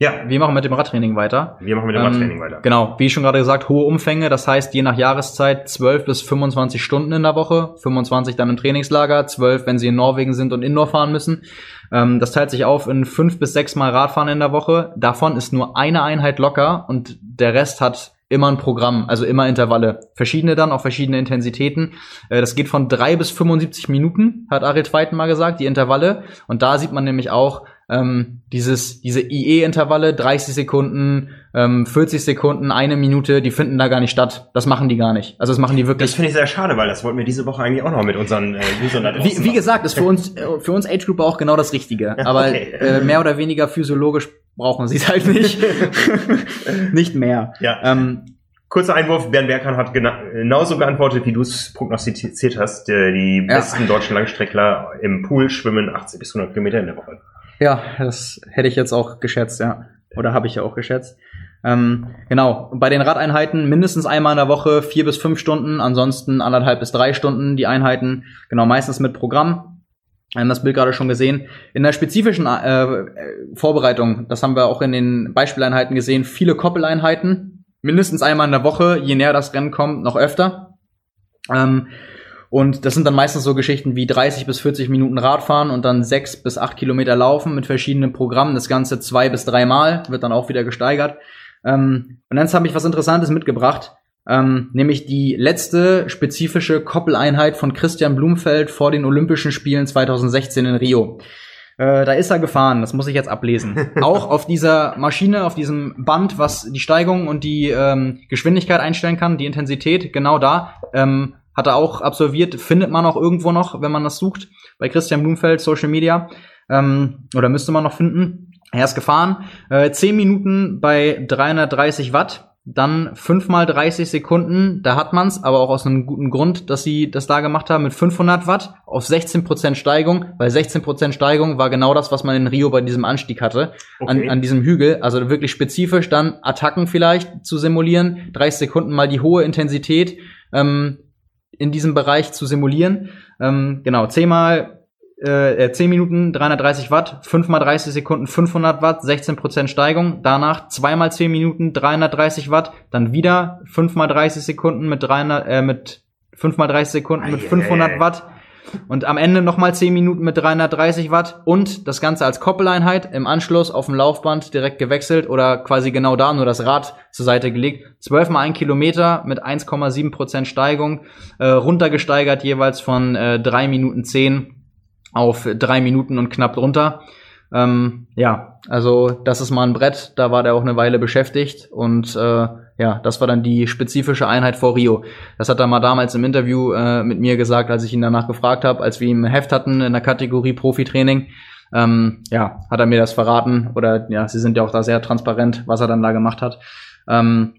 Ja, Wir machen mit dem Radtraining weiter. wir machen mit dem Ähm, Radtraining weiter. Genau, wie schon gerade gesagt, hohe Umfänge. Das heißt, je nach Jahreszeit 12 bis 25 Stunden in der Woche. 25 dann im Trainingslager, 12, wenn sie in Norwegen sind und Indoor fahren müssen. Ähm, das teilt sich auf in fünf bis sechs Mal Radfahren in der Woche. Davon ist nur eine Einheit locker und der Rest hat immer ein Programm, also immer Intervalle. Verschiedene dann, auch verschiedene Intensitäten. Äh, das geht von drei bis 75 Minuten, hat Arid Zweiten mal gesagt, die Intervalle. Und da sieht man nämlich auch, ähm, dieses, diese IE-Intervalle, 30 Sekunden, ähm, 40 Sekunden, eine Minute, die finden da gar nicht statt. Das machen die gar nicht. Also das machen die Das wirklich. finde ich sehr schade, weil das wollten wir diese Woche eigentlich auch noch mit unseren äh, Usern da Wie, wie gesagt, ist für uns, äh, für uns Age Group auch genau das Richtige. Aber Okay. äh, mehr oder weniger physiologisch brauchen sie es halt nicht. nicht mehr. Ja. Ähm, Kurzer Einwurf, Bernd Berghahn hat gena genauso geantwortet, wie du es prognostiziert hast. Äh, die Ja. besten deutschen Langstreckler im Pool schwimmen 80 bis 100 Kilometer in der Woche. Ja, das hätte ich jetzt auch geschätzt, ja. Oder habe ich ja auch geschätzt. Ähm, genau, bei den Radeinheiten mindestens einmal in der Woche vier bis fünf Stunden, ansonsten anderthalb bis drei Stunden die Einheiten, genau, meistens mit Programm. Wir haben das Bild gerade schon gesehen. In der spezifischen äh, Vorbereitung, das haben wir auch in den Beispieleinheiten gesehen, viele Koppeleinheiten, mindestens einmal in der Woche, je näher das Rennen kommt, noch öfter. Ähm, und das sind dann meistens so Geschichten wie 30 bis 40 Minuten Radfahren und dann sechs bis acht Kilometer laufen mit verschiedenen Programmen. Das Ganze zwei bis dreimal wird dann auch wieder gesteigert. Ähm, und dann habe ich was Interessantes mitgebracht, ähm, nämlich die letzte spezifische Koppeleinheit von Christian Blumfeld vor den Olympischen Spielen 2016 in Rio. Äh, da ist er gefahren, das muss ich jetzt ablesen. Auch auf dieser Maschine, auf diesem Band, was die Steigung und die ähm, Geschwindigkeit einstellen kann, die Intensität, genau da. Ähm, hat er auch absolviert, findet man auch irgendwo noch, wenn man das sucht, bei Christian Blumfeld, Social Media. Ähm, oder müsste man noch finden. Er ist gefahren, äh, 10 Minuten bei 330 Watt, dann 5 mal 30 Sekunden, da hat man's, aber auch aus einem guten Grund, dass sie das da gemacht haben mit 500 Watt auf 16% Steigung, weil 16% Steigung war genau das, was man in Rio bei diesem Anstieg hatte, okay. an, an diesem Hügel, also wirklich spezifisch dann Attacken vielleicht zu simulieren, 30 Sekunden mal die hohe Intensität ähm, in diesem Bereich zu simulieren. Ähm, genau, 10 mal äh, 10 Minuten 330 Watt, 5 mal 30 Sekunden 500 Watt, 16% Steigung. Danach 2 mal 10 Minuten 330 Watt, dann wieder 5 mal 30 Sekunden mit 300, äh, mit 5 mal 30 Sekunden mit 500 Watt. Und am Ende nochmal 10 Minuten mit 330 Watt und das Ganze als Koppeleinheit im Anschluss auf dem Laufband direkt gewechselt oder quasi genau da nur das Rad zur Seite gelegt. 12 mal 1 Kilometer mit 1,7% Steigung, äh, runtergesteigert jeweils von äh, 3 Minuten 10 auf drei Minuten und knapp drunter. Ähm, ja, also das ist mal ein Brett, da war der auch eine Weile beschäftigt und äh, ja, das war dann die spezifische Einheit vor Rio. Das hat er mal damals im Interview äh, mit mir gesagt, als ich ihn danach gefragt habe, als wir ihm ein Heft hatten in der Kategorie Profitraining. Ähm, ja, hat er mir das verraten oder ja, sie sind ja auch da sehr transparent, was er dann da gemacht hat. Ähm,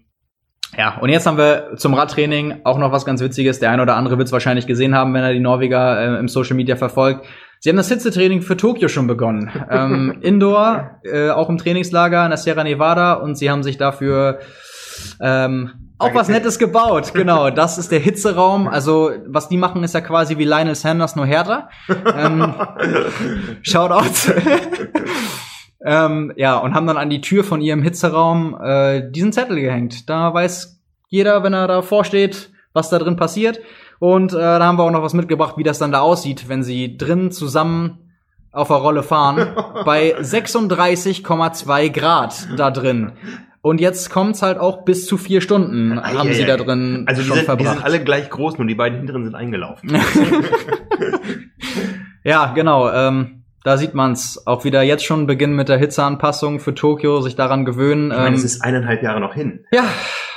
ja, und jetzt haben wir zum Radtraining auch noch was ganz Witziges. Der eine oder andere wird es wahrscheinlich gesehen haben, wenn er die Norweger äh, im Social Media verfolgt. Sie haben das Hitzetraining für Tokio schon begonnen. ähm, Indoor, äh, auch im Trainingslager in der Sierra Nevada und sie haben sich dafür ähm, auch was Nettes gebaut. Genau, das ist der Hitzeraum. Also was die machen, ist ja quasi wie Lionel Sanders nur härter. Ähm, Shoutout. Ähm, ja, und haben dann an die Tür von ihrem Hitzeraum äh, diesen Zettel gehängt. Da weiß jeder, wenn er davor steht, was da drin passiert. Und äh, da haben wir auch noch was mitgebracht, wie das dann da aussieht, wenn sie drin zusammen auf der Rolle fahren. bei 36,2 Grad da drin. Und jetzt kommt's halt auch bis zu vier Stunden ah, haben ja, sie ja. da drin also schon die sind, verbracht. Die sind alle gleich groß, nur die beiden hinteren sind eingelaufen. ja, genau. Ähm, da sieht man's auch wieder jetzt schon beginnen mit der Hitzeanpassung für Tokio, sich daran gewöhnen. Ich meine, ähm, es ist eineinhalb Jahre noch hin. Ja.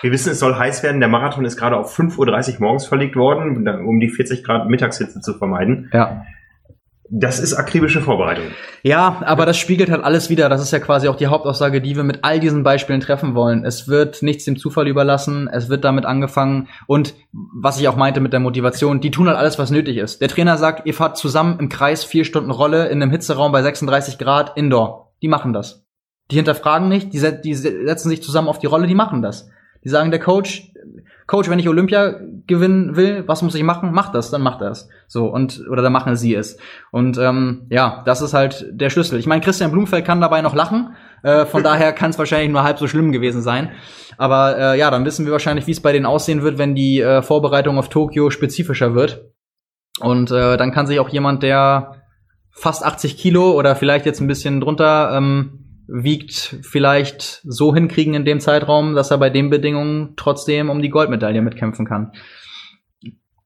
Wir wissen, es soll heiß werden. Der Marathon ist gerade auf 5.30 Uhr morgens verlegt worden, um die 40 Grad Mittagshitze zu vermeiden. Ja. Das ist akribische Vorbereitung. Ja, aber das spiegelt halt alles wieder. Das ist ja quasi auch die Hauptaussage, die wir mit all diesen Beispielen treffen wollen. Es wird nichts dem Zufall überlassen. Es wird damit angefangen. Und was ich auch meinte mit der Motivation, die tun halt alles, was nötig ist. Der Trainer sagt, ihr fahrt zusammen im Kreis vier Stunden Rolle in einem Hitzeraum bei 36 Grad Indoor. Die machen das. Die hinterfragen nicht, die, die setzen sich zusammen auf die Rolle, die machen das. Die sagen, der Coach, Coach, wenn ich Olympia gewinnen will, was muss ich machen? Mach das, dann macht er es. So, und, oder dann machen sie es. Und ähm, ja, das ist halt der Schlüssel. Ich meine, Christian Blumfeld kann dabei noch lachen, äh, von daher kann es wahrscheinlich nur halb so schlimm gewesen sein. Aber äh, ja, dann wissen wir wahrscheinlich, wie es bei denen aussehen wird, wenn die äh, Vorbereitung auf Tokio spezifischer wird. Und äh, dann kann sich auch jemand, der fast 80 Kilo oder vielleicht jetzt ein bisschen drunter ähm, wiegt, vielleicht so hinkriegen in dem Zeitraum, dass er bei den Bedingungen trotzdem um die Goldmedaille mitkämpfen kann.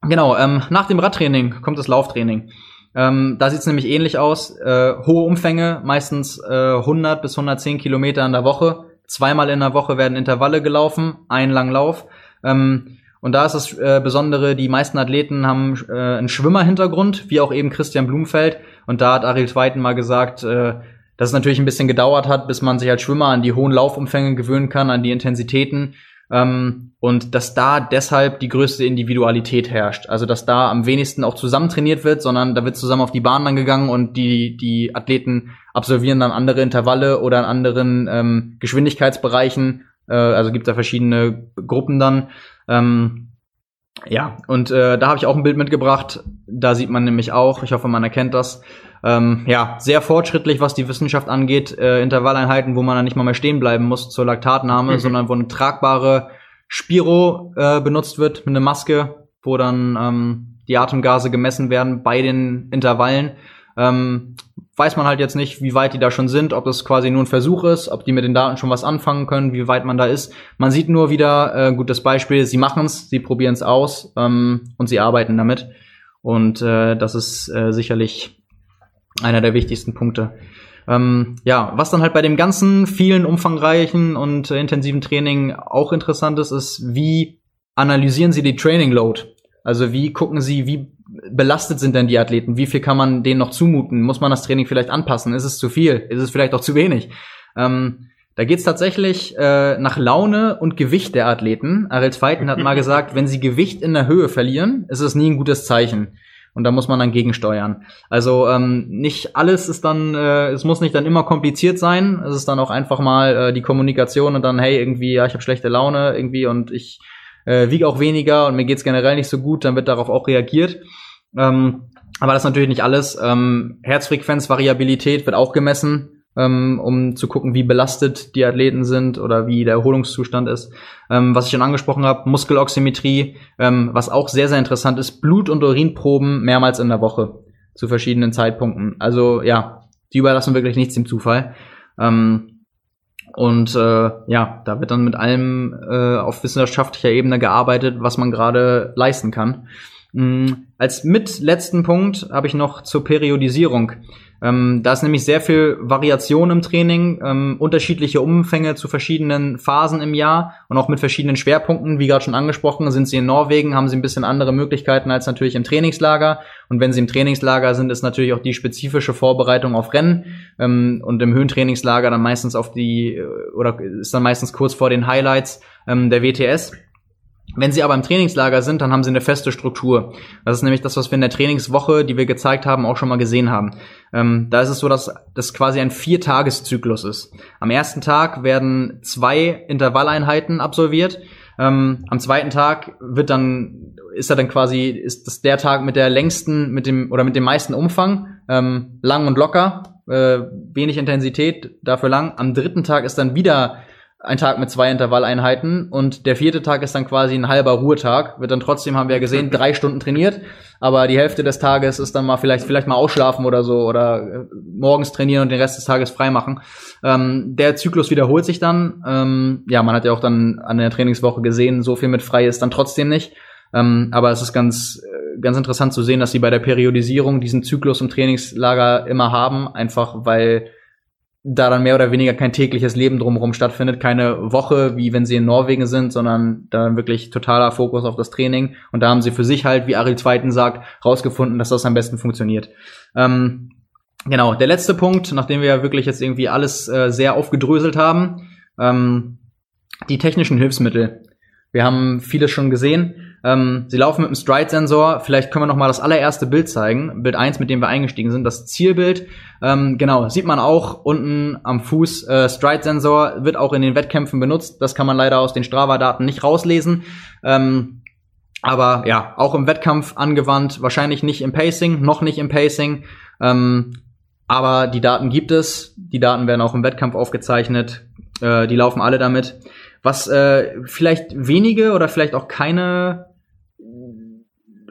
Genau, ähm, nach dem Radtraining kommt das Lauftraining. Ähm, da sieht es nämlich ähnlich aus. Äh, hohe Umfänge, meistens äh, 100 bis 110 Kilometer in der Woche. Zweimal in der Woche werden Intervalle gelaufen, ein Langlauf. Ähm, und da ist das äh, Besondere, die meisten Athleten haben äh, einen Schwimmerhintergrund, wie auch eben Christian Blumfeld. Und da hat Ariel Zweiten mal gesagt, äh, dass es natürlich ein bisschen gedauert hat, bis man sich als Schwimmer an die hohen Laufumfänge gewöhnen kann, an die Intensitäten. Ähm, und dass da deshalb die größte Individualität herrscht. Also dass da am wenigsten auch zusammen trainiert wird, sondern da wird zusammen auf die Bahn dann gegangen und die, die Athleten absolvieren dann andere Intervalle oder in anderen ähm, Geschwindigkeitsbereichen. Äh, also gibt da verschiedene Gruppen dann. Ähm, ja, und äh, da habe ich auch ein Bild mitgebracht. Da sieht man nämlich auch, ich hoffe, man erkennt das. Ähm, ja, sehr fortschrittlich, was die Wissenschaft angeht. Äh, Intervalleinheiten, wo man dann nicht mal mehr stehen bleiben muss zur Laktatnahme, mhm. sondern wo eine tragbare Spiro äh, benutzt wird mit einer Maske, wo dann ähm, die Atemgase gemessen werden bei den Intervallen. Ähm, weiß man halt jetzt nicht, wie weit die da schon sind, ob das quasi nur ein Versuch ist, ob die mit den Daten schon was anfangen können, wie weit man da ist. Man sieht nur wieder, äh, gutes Beispiel, sie machen es, sie probieren es aus ähm, und sie arbeiten damit. Und äh, das ist äh, sicherlich einer der wichtigsten Punkte. Ähm, ja, was dann halt bei dem ganzen vielen umfangreichen und äh, intensiven Training auch interessant ist, ist, wie analysieren Sie die Training Load? Also wie gucken Sie, wie belastet sind denn die Athleten? Wie viel kann man denen noch zumuten? Muss man das Training vielleicht anpassen? Ist es zu viel? Ist es vielleicht auch zu wenig? Ähm, da geht's tatsächlich äh, nach Laune und Gewicht der Athleten. Ariel Zweiten hat mal gesagt, wenn sie Gewicht in der Höhe verlieren, ist es nie ein gutes Zeichen. Und da muss man dann gegensteuern. Also ähm, nicht alles ist dann, äh, es muss nicht dann immer kompliziert sein. Es ist dann auch einfach mal äh, die Kommunikation und dann, hey, irgendwie, ja, ich habe schlechte Laune irgendwie und ich äh, wiege auch weniger und mir geht's generell nicht so gut, dann wird darauf auch reagiert. Ähm, aber das ist natürlich nicht alles. Ähm, Herzfrequenzvariabilität wird auch gemessen, ähm, um zu gucken, wie belastet die Athleten sind oder wie der Erholungszustand ist. Ähm, was ich schon angesprochen habe, Muskeloximetrie, ähm, was auch sehr, sehr interessant ist, Blut- und Urinproben mehrmals in der Woche zu verschiedenen Zeitpunkten. Also ja, die überlassen wirklich nichts dem Zufall. Ähm, und äh, ja, da wird dann mit allem äh, auf wissenschaftlicher Ebene gearbeitet, was man gerade leisten kann. Mhm. Als mitletzten Punkt habe ich noch zur Periodisierung. Ähm, da ist nämlich sehr viel Variation im Training, ähm, unterschiedliche Umfänge zu verschiedenen Phasen im Jahr und auch mit verschiedenen Schwerpunkten. Wie gerade schon angesprochen, sind sie in Norwegen, haben sie ein bisschen andere Möglichkeiten als natürlich im Trainingslager. Und wenn sie im Trainingslager sind, ist natürlich auch die spezifische Vorbereitung auf Rennen ähm, und im Höhentrainingslager dann meistens auf die äh, oder ist dann meistens kurz vor den Highlights ähm, der WTS. Wenn sie aber im Trainingslager sind, dann haben sie eine feste Struktur. Das ist nämlich das, was wir in der Trainingswoche, die wir gezeigt haben, auch schon mal gesehen haben. Ähm, da ist es so, dass das quasi ein Viertageszyklus ist. Am ersten Tag werden zwei Intervalleinheiten absolviert. Ähm, am zweiten Tag wird dann ist er dann quasi ist das der Tag mit der längsten mit dem oder mit dem meisten Umfang ähm, lang und locker äh, wenig Intensität dafür lang. Am dritten Tag ist dann wieder ein Tag mit zwei Intervalleinheiten und der vierte Tag ist dann quasi ein halber Ruhetag. Wird dann trotzdem, haben wir ja gesehen, drei Stunden trainiert, aber die Hälfte des Tages ist dann mal vielleicht, vielleicht mal ausschlafen oder so oder äh, morgens trainieren und den Rest des Tages freimachen. Ähm, der Zyklus wiederholt sich dann. Ähm, ja, man hat ja auch dann an der Trainingswoche gesehen, so viel mit frei ist dann trotzdem nicht. Ähm, aber es ist ganz, äh, ganz interessant zu sehen, dass sie bei der Periodisierung diesen Zyklus im Trainingslager immer haben, einfach weil da dann mehr oder weniger kein tägliches Leben drumherum stattfindet, keine Woche, wie wenn sie in Norwegen sind, sondern dann wirklich totaler Fokus auf das Training. Und da haben sie für sich halt, wie Ariel Zweiten sagt, rausgefunden, dass das am besten funktioniert. Ähm, genau, der letzte Punkt, nachdem wir ja wirklich jetzt irgendwie alles äh, sehr aufgedröselt haben, ähm, die technischen Hilfsmittel. Wir haben vieles schon gesehen. Ähm, sie laufen mit dem Stride-Sensor. Vielleicht können wir noch mal das allererste Bild zeigen. Bild 1, mit dem wir eingestiegen sind, das Zielbild. Ähm, genau, sieht man auch unten am Fuß. Äh, Stride-Sensor wird auch in den Wettkämpfen benutzt. Das kann man leider aus den Strava-Daten nicht rauslesen. Ähm, aber ja, auch im Wettkampf angewandt. Wahrscheinlich nicht im Pacing, noch nicht im Pacing. Ähm, aber die Daten gibt es. Die Daten werden auch im Wettkampf aufgezeichnet. Äh, die laufen alle damit. Was äh, vielleicht wenige oder vielleicht auch keine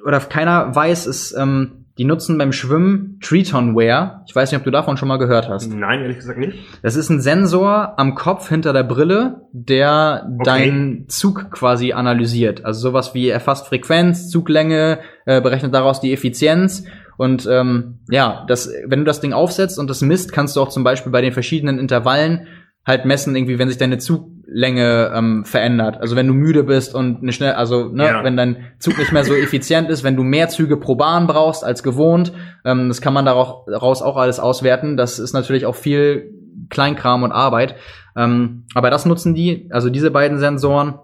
oder keiner weiß, ist, ähm, die nutzen beim Schwimmen Triton-Wear. Ich weiß nicht, ob du davon schon mal gehört hast. Nein, ehrlich gesagt nicht. Das ist ein Sensor am Kopf hinter der Brille, der okay. deinen Zug quasi analysiert. Also sowas wie erfasst Frequenz, Zuglänge, äh, berechnet daraus die Effizienz. Und ähm, ja, das, wenn du das Ding aufsetzt und das misst, kannst du auch zum Beispiel bei den verschiedenen Intervallen halt messen, irgendwie, wenn sich deine Zuglänge ähm, verändert. Also wenn du müde bist und eine schnell, also ne, ja. wenn dein Zug nicht mehr so effizient ist, wenn du mehr Züge pro Bahn brauchst als gewohnt, ähm, das kann man daraus auch alles auswerten. Das ist natürlich auch viel Kleinkram und Arbeit. Ähm, aber das nutzen die, also diese beiden Sensoren.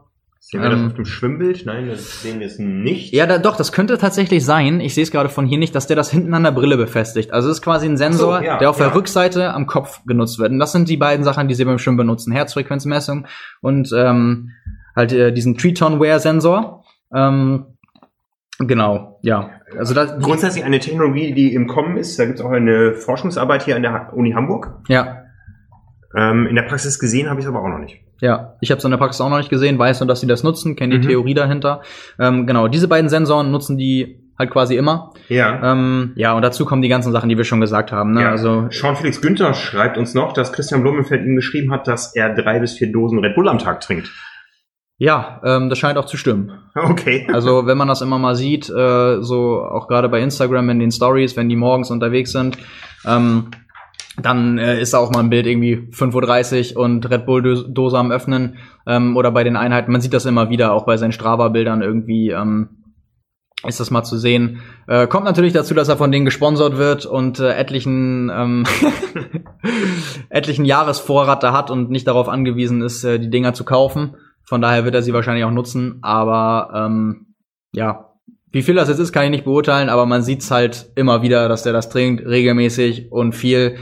Sehen wir das auf dem Schwimmbild? Nein, das sehen wir es nicht. Ja, da, doch, das könnte tatsächlich sein. Ich sehe es gerade von hier nicht, dass der das hinten an der Brille befestigt. Also es ist quasi ein Sensor, So, ja, der auf ja. der Rückseite am Kopf genutzt wird. Und das sind die beiden Sachen, die sie beim Schwimmen benutzen. Herzfrequenzmessung und ähm, halt äh, diesen Triton-Wear-Sensor. Ähm, genau, ja. Also das, Grundsätzlich eine Technologie, die im Kommen ist. Da gibt es auch eine Forschungsarbeit hier an der Uni Hamburg. ja, Ähm, in der Praxis gesehen habe ich es aber auch noch nicht. Ja, ich habe es in der Praxis auch noch nicht gesehen, weiß nur, dass sie das nutzen, kenne die Mhm. Theorie dahinter. Ähm, genau, diese beiden Sensoren nutzen die halt quasi immer. Ja. Ähm, ja, und dazu kommen die ganzen Sachen, die wir schon gesagt haben. Ne? ja. Also Sean Felix Günther schreibt uns noch, dass Christian Blumenfeld ihm geschrieben hat, dass er drei bis vier Dosen Red Bull am Tag trinkt. ja, ähm, das scheint auch zu stimmen. Okay. Also wenn man das immer mal sieht, äh, so auch gerade bei Instagram in den Stories, wenn die morgens unterwegs sind, ähm, dann äh, ist da auch mal ein Bild irgendwie 5.30 Uhr und Red Bull-Dose am Öffnen ähm, oder bei den Einheiten. Man sieht das immer wieder, auch bei seinen Strava-Bildern irgendwie ähm, ist das mal zu sehen. Äh, kommt natürlich dazu, dass er von denen gesponsert wird und äh, etlichen ähm, etlichen Jahresvorrat da hat und nicht darauf angewiesen ist, äh, die Dinger zu kaufen. Von daher wird er sie wahrscheinlich auch nutzen. Aber ähm, ja, wie viel das jetzt ist, kann ich nicht beurteilen, aber man sieht's halt immer wieder, dass der das trinkt, regelmäßig und viel.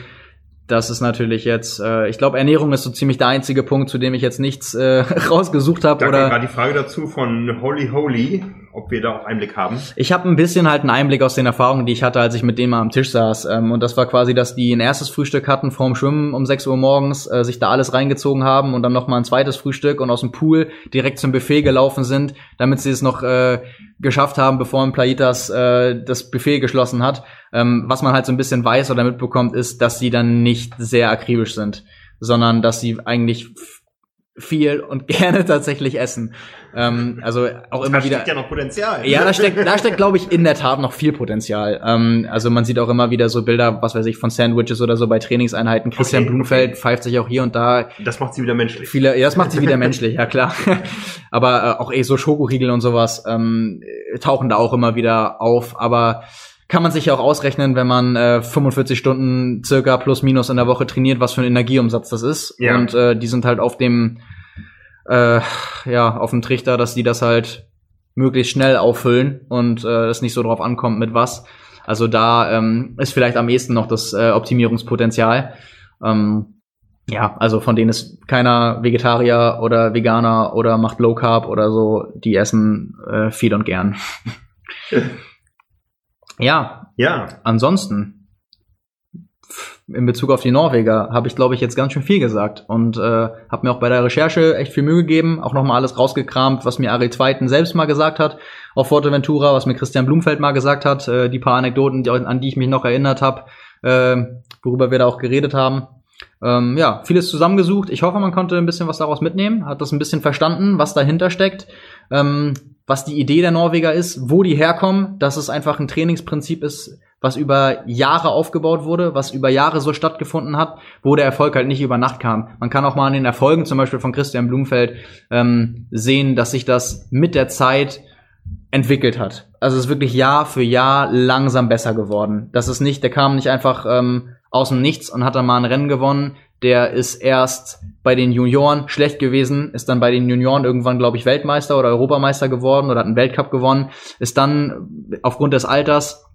Das ist natürlich jetzt, äh, ich glaube, Ernährung ist so ziemlich der einzige Punkt, zu dem ich jetzt nichts äh, rausgesucht habe. Da Oder gerade die Frage dazu von Holy Holy, ob wir da auch Einblick haben. ich habe ein bisschen halt einen Einblick aus den Erfahrungen, die ich hatte, als ich mit denen mal am Tisch saß. Ähm, und das war quasi, dass die ein erstes Frühstück hatten vorm Schwimmen um 6 Uhr morgens, äh, sich da alles reingezogen haben und dann noch mal ein zweites Frühstück und aus dem Pool direkt zum Buffet gelaufen sind, damit sie es noch äh, geschafft haben, bevor ein Plaitas äh, das Buffet geschlossen hat. Ähm, was man halt so ein bisschen weiß oder mitbekommt, ist, dass sie dann nicht sehr akribisch sind, sondern dass sie eigentlich viel und gerne tatsächlich essen. Ähm, also auch immer da wieder. steckt ja noch Potenzial. Ja, da steckt, da steckt, glaube ich, in der Tat noch viel Potenzial. Ähm, also man sieht auch immer wieder so Bilder, was weiß ich, von Sandwiches oder so bei Trainingseinheiten. Christian Okay, Blumfeld okay. pfeift sich auch hier und da Das macht sie wieder menschlich. viele, ja, das macht sie wieder menschlich, ja klar. Aber äh, auch eh so Schokoriegel und sowas ähm, äh, tauchen da auch immer wieder auf. Aber kann man sich ja auch ausrechnen, wenn man äh, 45 Stunden circa plus minus in der Woche trainiert, was für ein Energieumsatz das ist. Ja. Und äh, die sind halt auf dem äh, ja, auf dem Trichter, dass die das halt möglichst schnell auffüllen und äh, es nicht so drauf ankommt mit was. Also da ähm, ist vielleicht am ehesten noch das äh, Optimierungspotenzial. Ähm, ja, also von denen ist keiner Vegetarier oder Veganer oder macht Low Carb oder so. Die essen äh, viel und gern. ja, Ja, ansonsten in Bezug auf die Norweger habe ich, glaube ich, jetzt ganz schön viel gesagt und äh, habe mir auch bei der Recherche echt viel Mühe gegeben, auch nochmal alles rausgekramt, was mir Ari Zweiten selbst mal gesagt hat auf Forteventura, was mir Christian Blumfeld mal gesagt hat, äh, die paar Anekdoten, die, an die ich mich noch erinnert habe, äh, worüber wir da auch geredet haben. Ähm, ja, vieles zusammengesucht. Ich hoffe, man konnte ein bisschen was daraus mitnehmen, hat das ein bisschen verstanden, was dahinter steckt, ähm, was die Idee der Norweger ist, wo die herkommen, dass es einfach ein Trainingsprinzip ist, was über Jahre aufgebaut wurde, was über Jahre so stattgefunden hat, wo der Erfolg halt nicht über Nacht kam. Man kann auch mal an den Erfolgen zum Beispiel von Christian Blumfeld ähm, sehen, dass sich das mit der Zeit entwickelt hat. Also es ist wirklich Jahr für Jahr langsam besser geworden. Das ist nicht, der kam nicht einfach ähm, aus dem Nichts und hat dann mal ein Rennen gewonnen. Der ist erst bei den Junioren schlecht gewesen, ist dann bei den Junioren irgendwann, glaube ich, Weltmeister oder Europameister geworden oder hat einen Weltcup gewonnen, ist dann aufgrund des Alters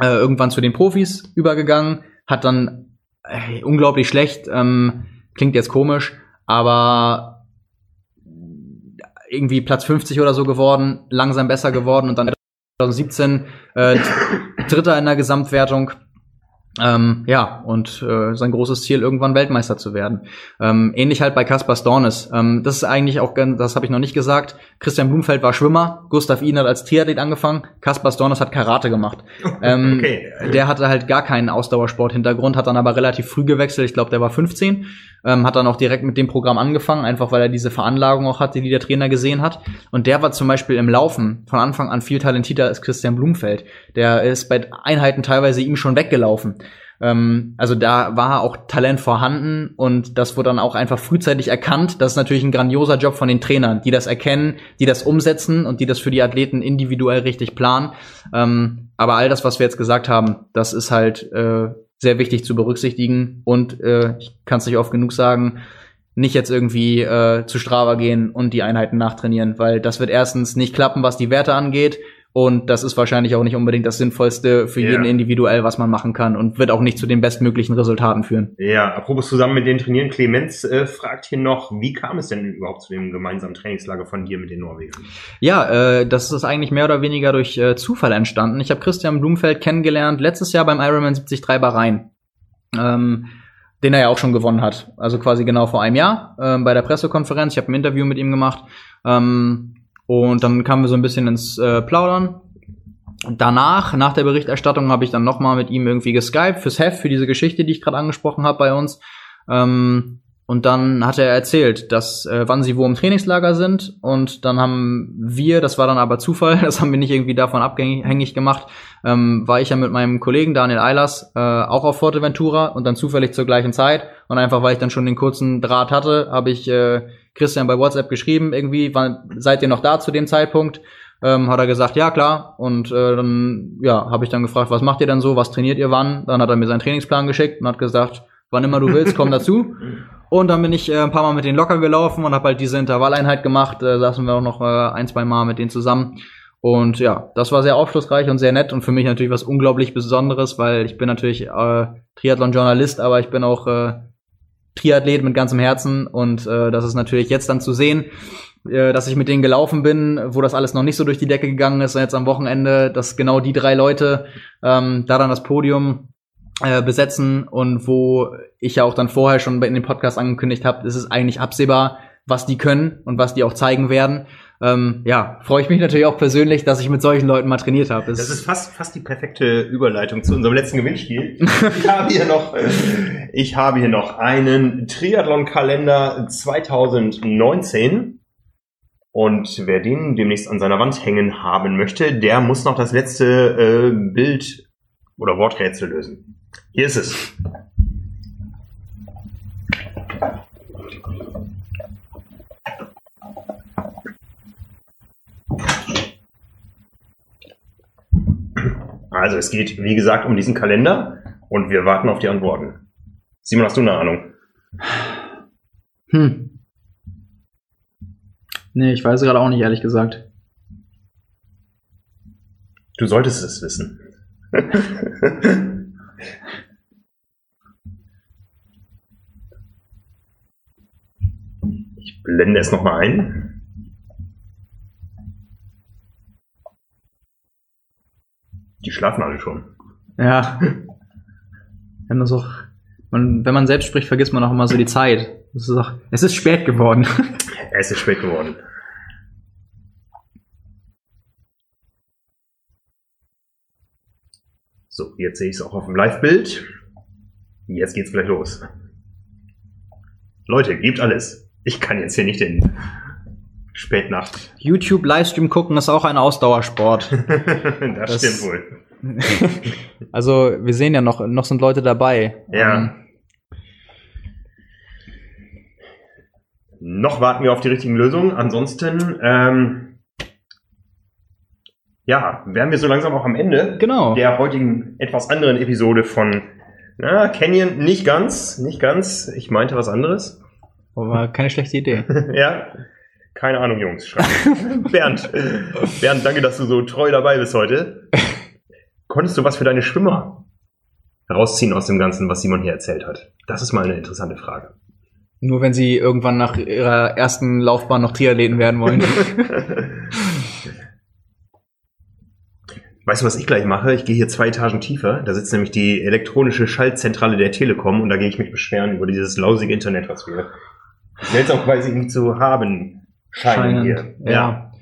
äh, irgendwann zu den Profis übergegangen, hat dann äh, unglaublich schlecht, ähm, klingt jetzt komisch, aber irgendwie Platz 50 oder so geworden, langsam besser geworden und dann 2017 äh, Dritter in der Gesamtwertung. Ähm, ja, und äh, sein großes Ziel, irgendwann Weltmeister zu werden. Ähm, ähnlich halt bei Kaspar Stornes. Ähm, das ist eigentlich auch, ganz- das habe ich noch nicht gesagt. Christian Blumfeld war Schwimmer, Gustav Ihn hat als Triathlet angefangen, Kaspar Stornes hat Karate gemacht. Ähm, Okay. Der hatte halt gar keinen Ausdauersport-Hintergrund, hat dann aber relativ früh gewechselt. Ich glaube, der war 15, ähm, hat dann auch direkt mit dem Programm angefangen, einfach weil er diese Veranlagung auch hatte, die der Trainer gesehen hat. Und der war zum Beispiel im Laufen von Anfang an viel talentierter als Christian Blumfeld. Der ist bei Einheiten teilweise ihm schon weggelaufen. Ähm, also da war auch Talent vorhanden und das wurde dann auch einfach frühzeitig erkannt. Das ist natürlich ein grandioser Job von den Trainern, die das erkennen, die das umsetzen und die das für die Athleten individuell richtig planen. Ähm, aber all das, was wir jetzt gesagt haben, das ist halt äh, sehr wichtig zu berücksichtigen und äh, ich kann es nicht oft genug sagen, nicht jetzt irgendwie äh, zu Strava gehen und die Einheiten nachtrainieren, weil das wird erstens nicht klappen, was die Werte angeht. Und das ist wahrscheinlich auch nicht unbedingt das Sinnvollste für Ja. jeden individuell, was man machen kann und wird auch nicht zu den bestmöglichen Resultaten führen. Ja, apropos zusammen mit den Trainieren, Clemens äh, fragt hier noch, wie kam es denn überhaupt zu dem gemeinsamen Trainingslager von dir mit den Norwegern? Ja, äh, das ist eigentlich mehr oder weniger durch äh, Zufall entstanden. Ich habe Christian Blumfeld kennengelernt letztes Jahr beim Ironman 73 Bahrain, ähm, den er ja auch schon gewonnen hat. Also quasi genau vor einem Jahr ähm, bei der Pressekonferenz. Ich habe ein Interview mit ihm gemacht ähm, und dann kamen wir so ein bisschen ins äh, Plaudern. Danach, nach der Berichterstattung, habe ich dann noch mal mit ihm irgendwie geskypt fürs Heft, für diese Geschichte, die ich gerade angesprochen habe bei uns. Ähm, und dann hat er erzählt, dass äh, wann sie wo im Trainingslager sind. Und dann haben wir, das war dann aber Zufall, das haben wir nicht irgendwie davon abhängig gemacht, ähm, war ich ja mit meinem Kollegen Daniel Eilers äh, auch auf Forteventura und dann zufällig zur gleichen Zeit. Und einfach, weil ich dann schon den kurzen Draht hatte, habe ich äh, Christian bei WhatsApp geschrieben, irgendwie, wann, seid ihr noch da zu dem Zeitpunkt? Ähm, hat er gesagt, ja klar. Und äh, dann ja, habe ich dann gefragt, was macht ihr denn so, was trainiert ihr wann? Dann hat er mir seinen Trainingsplan geschickt und hat gesagt, wann immer du willst, komm dazu. Und dann bin ich äh, ein paar Mal mit denen locker gelaufen und habe halt diese Intervalleinheit gemacht. Äh, saßen wir auch noch äh, ein, zwei Mal mit denen zusammen. Und ja, das war sehr aufschlussreich und sehr nett und für mich natürlich was unglaublich Besonderes, weil ich bin natürlich äh, Triathlon-Journalist, aber ich bin auch äh, Triathlet mit ganzem Herzen und äh, das ist natürlich jetzt dann zu sehen, äh, dass ich mit denen gelaufen bin, wo das alles noch nicht so durch die Decke gegangen ist und jetzt am Wochenende, dass genau die drei Leute ähm, da dann das Podium äh, besetzen und wo ich ja auch dann vorher schon in dem Podcast angekündigt habe, ist es eigentlich absehbar, was die können und was die auch zeigen werden. Ähm, ja, freue ich mich natürlich auch persönlich, dass ich mit solchen Leuten mal trainiert habe. Das ist fast, fast die perfekte Überleitung zu unserem letzten Gewinnspiel. Ich habe hier noch, äh, ich habe hier noch einen Triathlon-Kalender 2019. Und wer den demnächst an seiner Wand hängen haben möchte, der muss noch das letzte äh, Bild oder Worträtsel lösen. Hier ist es. Also es geht, wie gesagt, um diesen Kalender und wir warten auf die Antworten. Simon, hast du eine Ahnung? Hm. Nee, ich weiß gerade auch nicht, ehrlich gesagt. Du solltest es wissen. ich blende es nochmal ein. Die schlafen alle schon. Ja. Wir haben das auch, man, wenn man selbst spricht, vergisst man auch immer so die Zeit. Es ist, auch, es ist spät geworden. Es ist spät geworden. So, jetzt sehe ich es auch auf dem Live-Bild. Jetzt geht's gleich los. Leute, gebt alles. Ich kann jetzt hier nicht in Spätnacht. YouTube Livestream gucken ist auch ein Ausdauersport. das, Das- stimmt wohl. also wir sehen ja noch, noch sind Leute dabei. Ja. Ähm, Noch warten wir auf die richtigen Lösungen. Ansonsten, ähm, ja, wären wir so langsam auch am Ende. genau. der heutigen etwas anderen Episode von na, Canyon. Nicht ganz, nicht ganz. Ich meinte was anderes. Aber keine schlechte Idee. ja, keine Ahnung, Jungs. Bernd, Bernd, danke, dass du so treu dabei bist heute. Konntest du was für deine Schwimmer herausziehen aus dem Ganzen, was Simon hier erzählt hat? Das ist mal eine interessante Frage. Nur wenn sie irgendwann nach ihrer ersten Laufbahn noch Triathleten werden wollen. Weißt du, was ich gleich mache? Ich gehe hier zwei Etagen tiefer. Da sitzt nämlich die elektronische Schaltzentrale der Telekom und da gehe ich mich beschweren über dieses lausige Internet, was wir seltsamerweise nicht zu haben scheinen hier. Ja.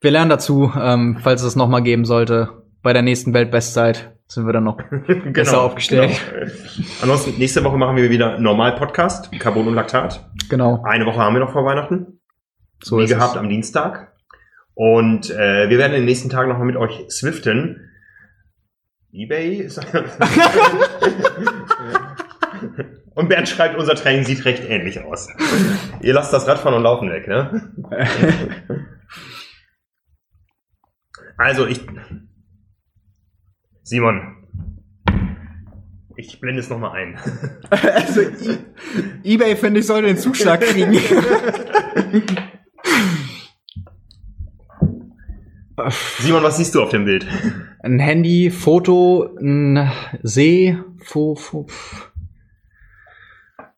Wir lernen dazu, ähm, falls es noch mal geben sollte. Bei der nächsten Weltbestzeit sind wir dann noch besser aufgestellt. Genau. Ansonsten, nächste Woche machen wir wieder normal Podcast, Carbon und Laktat. Genau. Eine Woche haben wir noch vor Weihnachten. So wie gehabt es. am Dienstag. Und äh, wir werden in den nächsten Tagen nochmal mit euch swiften. Ebay ist. und Bernd schreibt, unser Training sieht recht ähnlich aus. Ihr lasst das Radfahren und Laufen weg, ne? Also ich. Simon. Ich blende es nochmal ein. Also e eBay, finde ich, sollte den Zuschlag kriegen. Simon, was siehst du auf dem Bild? Ein Handy, Foto, ein See, Fo, Fo.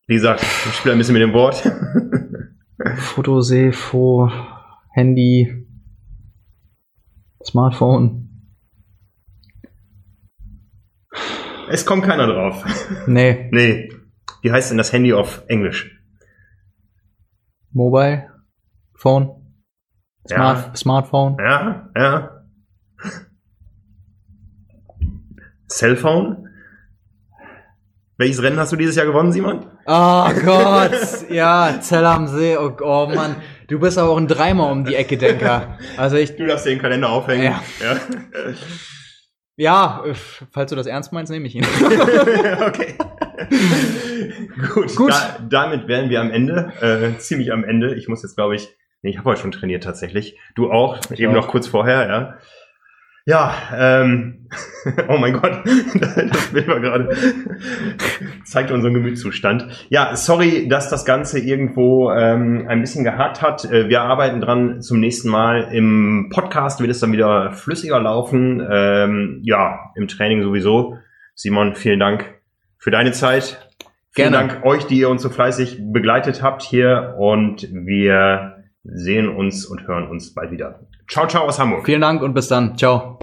Wie gesagt, ich spiele ein bisschen mit dem Wort. Foto, See, Fo, Handy, Smartphone. Es kommt keiner drauf. Nee, Nee. Wie heißt denn das Handy auf Englisch? Mobile, Phone, Ja. Smart, Smartphone. Ja, ja. Cellphone? Welches Rennen hast du dieses Jahr gewonnen, Simon? Oh Gott, ja, Zell am See, oh, oh Mann. Du bist aber auch ein Dreimal um die Ecke, Denker. Also ich, Du darfst den Kalender aufhängen. Ja. ja. ja, äh, falls du das ernst meinst, nehme ich ihn. okay. Gut, Gut. Da, damit wären wir am Ende, äh, ziemlich am Ende. Ich muss jetzt, glaube ich, nee, ich habe heute schon trainiert tatsächlich. Du auch, Ich eben auch. noch kurz vorher, ja. Ja, ähm, oh mein Gott, das Bild war gerade, zeigt unseren Gemütszustand. Ja, sorry, dass das Ganze irgendwo ähm, ein bisschen gehakt hat. Äh, Wir arbeiten dran zum nächsten Mal. Im Podcast wird es dann wieder flüssiger laufen. Ähm, ja, im Training sowieso. Simon, vielen Dank für deine Zeit. Vielen Gerne. Dank euch, die ihr uns so fleißig begleitet habt hier und wir sehen uns und hören uns bald wieder. Ciao, ciao aus Hamburg. Vielen Dank und bis dann. Ciao.